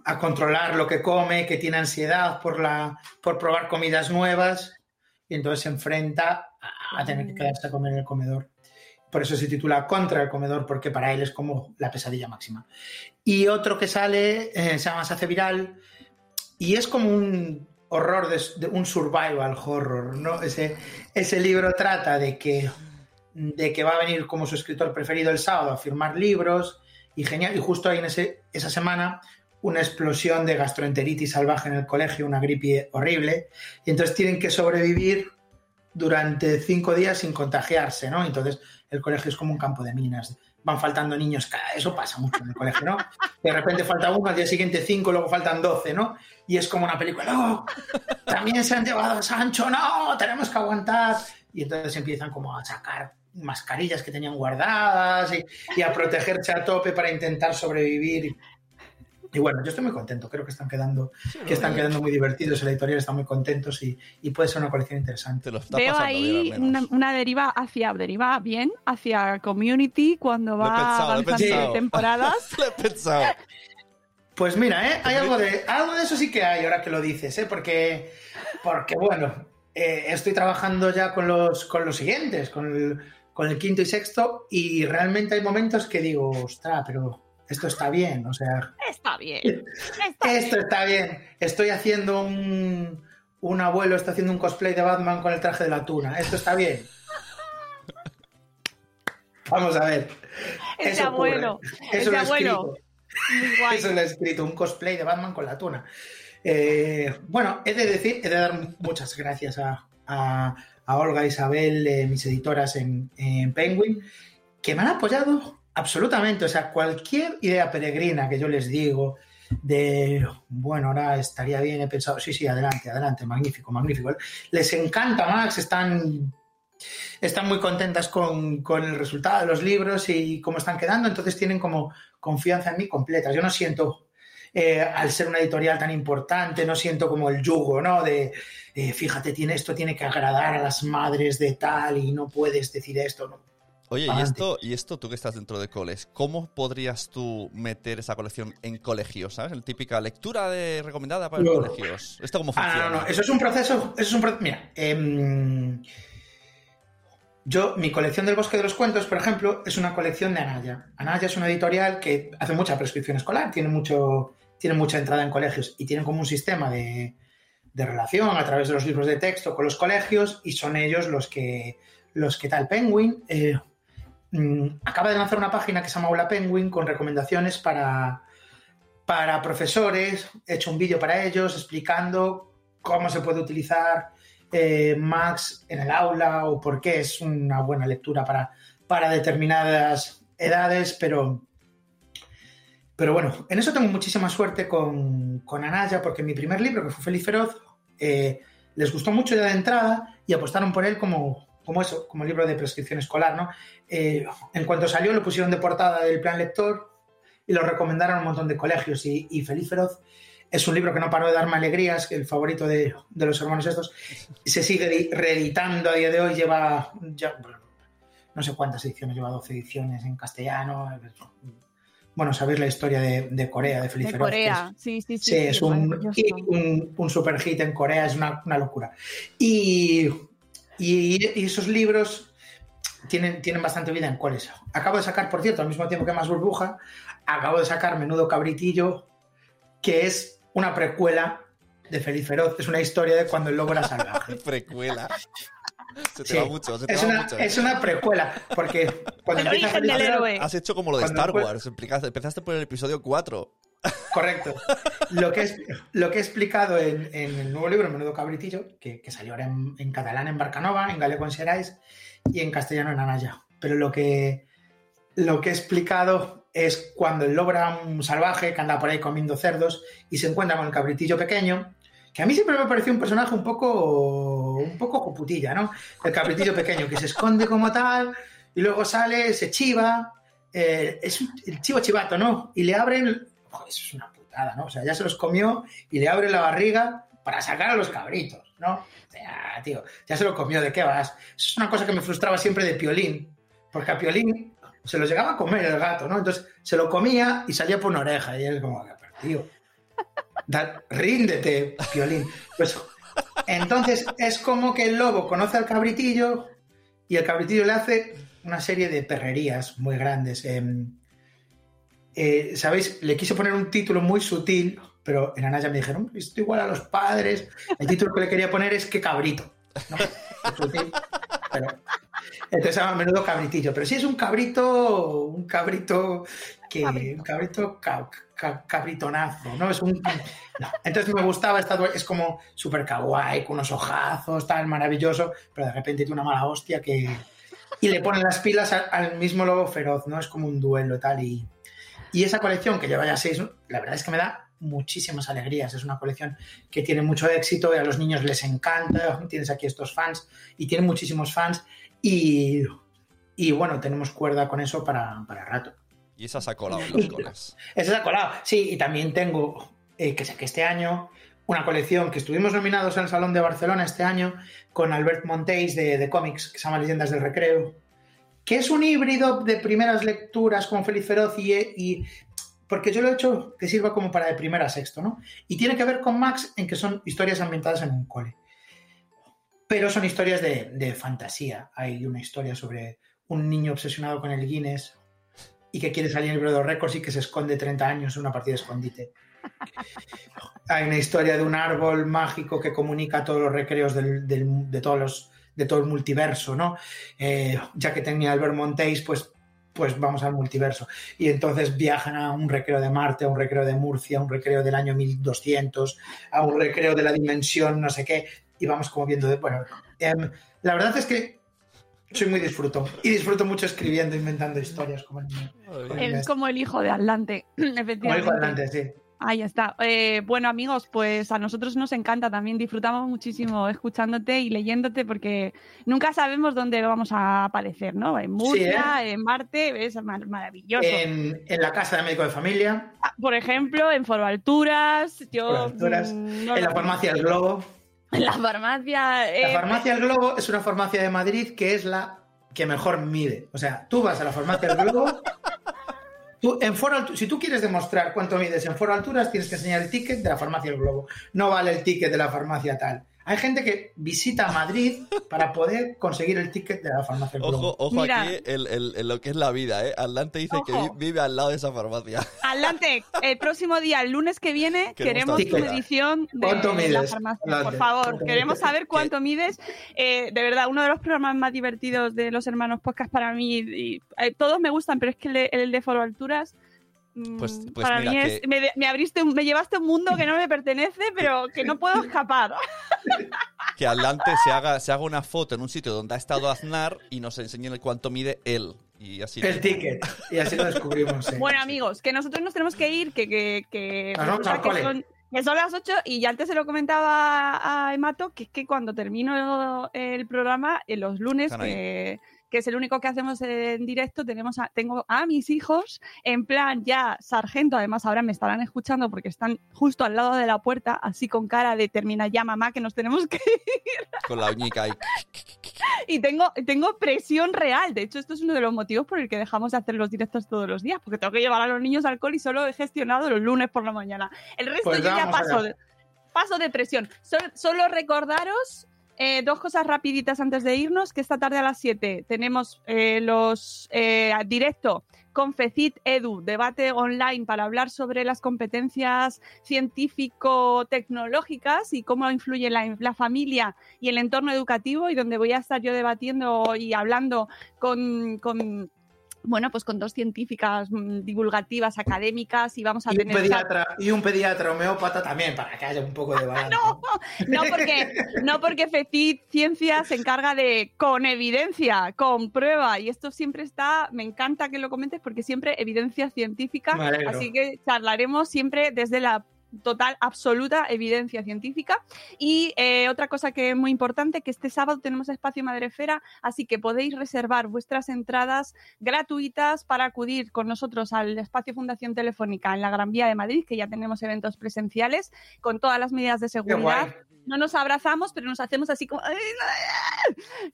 a controlar lo que come, que tiene ansiedad por, la, por probar comidas nuevas, y entonces se enfrenta a, a tener que quedarse a comer en el comedor. Por eso se titula Contra el comedor, porque para él es como la pesadilla máxima. Y otro que sale eh, se llama Se hace viral y es como un horror, de, un survival horror, ¿no? Ese, ese libro trata de que, de que va a venir como su escritor preferido el sábado a firmar libros y genial. Y justo ahí en ese, esa semana una explosión de gastroenteritis salvaje en el colegio, una gripe horrible, y entonces tienen que sobrevivir durante cinco días sin contagiarse, ¿no? Entonces el colegio es como un campo de minas. Van faltando niños, eso pasa mucho en el colegio, ¿no? De repente falta uno, al día siguiente cinco, luego faltan doce, ¿no? Y es como una película, ¡no! También se han llevado a Sancho, ¡no! Tenemos que aguantar. Y entonces empiezan como a sacar mascarillas que tenían guardadas y, y a protegerse a tope para intentar sobrevivir. Y bueno, yo estoy muy contento, creo que están quedando, que están quedando muy divertidos, el editorial está muy contentos y, y puede ser una colección interesante. Te lo está Veo bien, ahí una, una deriva hacia deriva bien hacia community cuando va pensado, avanzando temporadas. *laughs* Lo he pensado. Pues mira, ¿eh? hay algo de, algo de eso sí que hay ahora que lo dices, ¿eh? porque, porque bueno, eh, estoy trabajando ya con los, con los siguientes, con el, con el quinto y sexto, y realmente hay momentos que digo, ostras, pero esto está bien, o sea, Está bien. Está *laughs* esto está bien. Estoy haciendo un, un abuelo, está haciendo un cosplay de Batman con el traje de la tuna, esto está bien. Vamos a ver. Ese Eso ocurre. abuelo, Eso ese lo abuelo. guay. Eso lo he escrito, un cosplay de Batman con la tuna. Eh, bueno, he de decir, he de dar muchas gracias a, a- a Olga, Isabel, eh, mis editoras en, en Penguin, que me han apoyado absolutamente. O sea, cualquier idea peregrina que yo les digo de, bueno, ahora estaría bien, he pensado, sí, sí, adelante, adelante, magnífico, magnífico. Les encanta Max, están están muy contentas con, con el resultado de los libros y cómo están quedando, entonces tienen como confianza en mí completa. Yo no siento, eh, al ser una editorial tan importante, no siento como el yugo, ¿no? De, eh, fíjate, tiene, esto tiene que agradar a las madres de tal y no puedes decir esto, ¿no? Oye, y Adelante. esto, y esto, tú que estás dentro de coles, ¿cómo podrías tú meter esa colección en colegios? ¿Sabes? La típica lectura de recomendada para No. colegios. ¿Esto cómo Ah, funciona? no, no, eso es un proceso, eso es un pro- Mira, em, yo, mi colección del Bosque de los Cuentos, por ejemplo, es una colección de Anaya. Anaya es una editorial que hace mucha prescripción escolar, tiene, mucho, tiene mucha entrada en colegios y tienen como un sistema de, de relación a través de los libros de texto con los colegios y son ellos los que, los que tal. Penguin eh, acaba de lanzar una página que se llama Aula Penguin con recomendaciones para, para profesores. He hecho un vídeo para ellos explicando cómo se puede utilizar eh, Max en el aula o por qué es una buena lectura para, para determinadas edades, pero, pero bueno, en eso tengo muchísima suerte con, con Anaya, porque mi primer libro, que fue Feliz Feroz, eh, les gustó mucho ya de entrada y apostaron por él como, como eso, como libro de prescripción escolar, ¿no? Eh, en cuanto salió, lo pusieron de portada del plan lector y lo recomendaron a un montón de colegios. Y, y Feliz Feroz es un libro que no paró de darme alegrías, que el favorito de, de los hermanos estos. Se sigue di- reeditando a día de hoy, lleva ya, bueno, no sé cuántas ediciones, lleva 12 ediciones en castellano. Bueno, sabéis la historia de, de Corea, de Feliz De Feroz. que es- Corea, sí, sí, sí. Sí, es un, un, un super hit en Corea, es una, una locura. Y, y- y esos libros tienen, tienen bastante vida en coles. Acabo de sacar, por cierto, al mismo tiempo que Más Burbuja, acabo de sacar Menudo Cabritillo, que es una precuela de Feliz Feroz. Es una historia de cuando el lobo era salvaje. *laughs* Precuela. Se te Sí. va mucho, se te Es va una, mucho. es una precuela, porque cuando El empieza origen Feliz del Feroz- héroe. Has hecho como lo de Star Wars. Empezaste, empezaste por el episodio 4. Correcto. Lo que, es, lo que he explicado en, el nuevo libro, Menudo Cabritillo, que, salió ahora en, catalán en Barcanova, en galego en Serais y en castellano en Anaya. Pero lo que, lo que he explicado es cuando el lobo era un salvaje que anda por ahí comiendo cerdos y se encuentra con el cabritillo pequeño, que a mí siempre me pareció un personaje un poco, un poco coputilla, ¿no? El cabritillo pequeño que se esconde como tal y luego sale, se chiva, eh, es el chivo chivato, ¿no? Y le abren, Eso es una putada, ¿no? O sea, ya se los comió y le abre la barriga para sacar a los cabritos, ¿no? O sea, tío, ya se lo comió, ¿de qué vas? Es una cosa que me frustraba siempre de Piolín, porque a Piolín se lo llegaba a comer el gato, ¿no? Entonces se lo comía y salía por una oreja y él como, pero tío, ríndete, Piolín. Pues entonces es como que el lobo conoce al cabritillo y el cabritillo le hace una serie de perrerías muy grandes. em, eh, ¿Sabéis? Le quise poner un título muy sutil, pero en Anaya me dijeron, esto igual a los padres. El título que le quería poner es ¿Qué cabrito? ¿no? Es sutil, pero- entonces a menudo cabritillo. Pero sí es un cabrito, un cabrito que. Un cabrito ca- ca- cabritonazo, ¿no? Es un. no. Entonces me gustaba esta. Es como súper kawaii, con unos ojazos, tan maravilloso, pero de repente tiene una mala hostia que. Y le ponen las pilas a- al mismo lobo feroz, ¿no? Es como un duelo tal. Y, y esa colección que lleva ya seis, la verdad es que me da muchísimas alegrías. Es una colección que tiene mucho éxito y a los niños les encanta. Tienes aquí estos fans y tiene muchísimos fans. Y, y bueno, tenemos cuerda con eso para, para rato. Y esa se ha colado en los coles. Esa se ha colado, sí, y también tengo, eh, que sé que este año, una colección que estuvimos nominados en el Salón de Barcelona este año con Albert Monteis de, de cómics, que se llama Leyendas del Recreo, que es un híbrido de primeras lecturas con Feliz Feroz y, porque yo lo he hecho que sirva como para de primera a sexto, ¿no? Y tiene que ver con Max en que son historias ambientadas en un cole. Pero son historias de, de fantasía. Hay una historia sobre un niño obsesionado con el Guinness y que quiere salir en el libro de récords y que se esconde 30 años en una partida de escondite. Hay una historia de un árbol mágico que comunica todos los recreos de, todos los, de todo el multiverso, ¿no? Eh, ya que tenía Albert Monteis, pues, pues vamos al multiverso. Y entonces viajan a un recreo de Marte, a un recreo de Murcia, a un recreo del año 1200, a un recreo de la dimensión no sé qué, y vamos como viendo, de, bueno, em, la verdad es que soy muy disfruto y disfruto mucho escribiendo, inventando historias como el mío. Con el Es este. como el hijo de Atlante, *clears throat* Como efectivamente. hijo adelante, sí. Ahí está. Eh, bueno, amigos, pues a nosotros nos encanta también. Disfrutamos muchísimo escuchándote y leyéndote porque nunca sabemos dónde vamos a aparecer, ¿no? En Murcia, en Marte, es mar- maravilloso. En, en la casa de médico de familia, Ah, Por ejemplo, en Foro Alturas, yo. Foro Alturas, mm, no en la farmacia El Globo. En la farmacia. eh, La farmacia El Globo es una farmacia de Madrid que es la que mejor mide. O sea, tú vas a la farmacia El Globo. Si tú quieres demostrar cuánto mides en foro alturas, tienes que enseñar el ticket de la farmacia El Globo. No vale el ticket de la farmacia tal. Hay gente que visita Madrid para poder conseguir el ticket de la farmacia El. Ojo, ojo Mira. aquí el, el- en lo que es la vida, ¿eh? Atlante dice que vive al lado de esa farmacia. Adelante, el próximo día, el lunes que viene, *laughs* Queremos tu saber. medición de ¿Cuánto la farmacia. Por favor, ¿Cuánto queremos saber cuánto mides. Eh, de verdad, uno de los programas más divertidos de los hermanos podcast para mí, y, eh, todos me gustan, pero es que el de, el de Foro Alturas. Mm, Pues- pues para mira mí es, que- me, me abriste, me llevaste a un mundo que no me pertenece, *laughs* pero que no puedo escapar. *laughs* Que Atlante se haga, se haga una foto en un sitio donde ha estado Aznar y nos enseñe el cuánto mide él. Y así. El ticket. Y así lo descubrimos. *laughs* sí. Bueno, amigos, que nosotros nos tenemos que ir, que, que, que, que son, que son las 8 y ya antes se lo comentaba a Emato, que es que cuando termino el programa, en los lunes, que, que es el único que hacemos en directo, tenemos a- tengo a mis hijos en plan ya sargento, además ahora me estarán escuchando porque están justo al lado de la puerta, así con cara de termina ya mamá, que nos tenemos que ir. *laughs* Con la uñica ahí. Y tengo, tengo presión real. De hecho, esto es uno de los motivos por el que dejamos de hacer los directos todos los días, porque tengo que llevar a los niños al cole y solo he gestionado los lunes por la mañana. El resto Pues yo ya paso de, paso de presión. Sol- solo recordaros eh, dos cosas rapiditas antes de irnos, que esta tarde a las 7 tenemos eh, los eh, directo con FECIT Edu, debate online para hablar sobre las competencias científico-tecnológicas y cómo influye la, la familia y el entorno educativo y donde voy a estar yo debatiendo y hablando con, con, bueno, pues con dos científicas mm, divulgativas, académicas y vamos a Y un, tener... pediatra, y un pediatra homeópata también, para que haya un poco de balance. *laughs* No, no porque, no porque FECIT Ciencia se encarga de con evidencia, con prueba, y esto siempre está, me encanta que lo comentes porque siempre evidencia científica, así que charlaremos siempre desde la total, absoluta evidencia científica. Y eh, otra cosa que es muy importante, que este sábado tenemos espacio Madrefera, así que podéis reservar vuestras entradas gratuitas para acudir con nosotros al espacio Fundación Telefónica en la Gran Vía de Madrid, que ya tenemos eventos presenciales con todas las medidas de seguridad. No nos abrazamos, pero nos hacemos así como...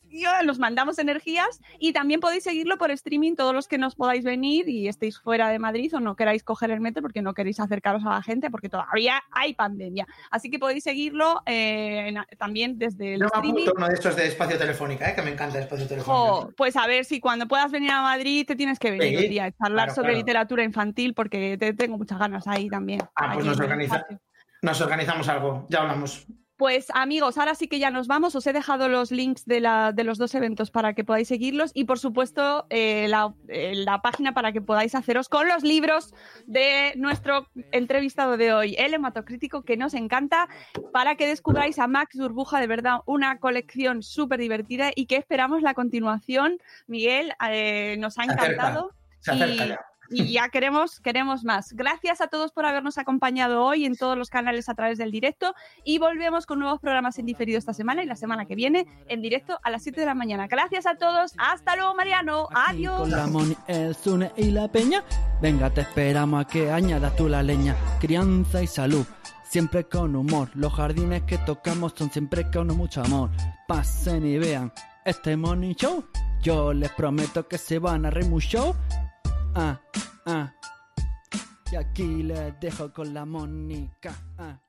y Nos mandamos energías y también podéis seguirlo por streaming todos los que nos podáis venir y estéis fuera de Madrid o no queráis coger el metro porque no queréis acercaros a la gente porque todavía hay pandemia. Así que podéis seguirlo eh, en- también desde el Yo me apunto uno de estos de espacio telefónica, ¿eh? que me encanta el espacio telefónica. Pues a ver si cuando puedas venir a Madrid te tienes que venir Sí, un día a charlar claro, sobre claro. literatura infantil porque te tengo muchas ganas ahí también. Ah, pues organiza- nos organizamos algo, ya hablamos. Pues amigos, ahora sí que ya nos vamos. Os he dejado los links de, la- de los dos eventos para que podáis seguirlos y por supuesto eh, la, eh, la página para que podáis haceros con los libros de nuestro entrevistado de hoy, el hematocrítico que nos encanta, para que descubráis a Max Burbuja, de verdad, una colección súper divertida y que esperamos la continuación. Miguel, eh, nos ha Se acerca, encantado. Se acerca Y- ya. Y ya queremos, queremos más. Gracias a todos por habernos acompañado hoy en todos los canales a través del directo y volvemos con nuevos programas en diferido esta semana y la semana que viene en directo a las 7 de la mañana. Gracias a todos. Hasta luego, Mariano. Aquí Adiós. Con la Moni, el Zune y la Peña. Venga, te esperamos a que añadas tú la leña. Crianza y salud. Siempre con humor. Los jardines que tocamos son siempre con mucho amor. Pasen y vean este Morning Show. Yo les prometo que se van a reír mucho. Ah, ah. Y aquí les dejo con la Mónica. Ah.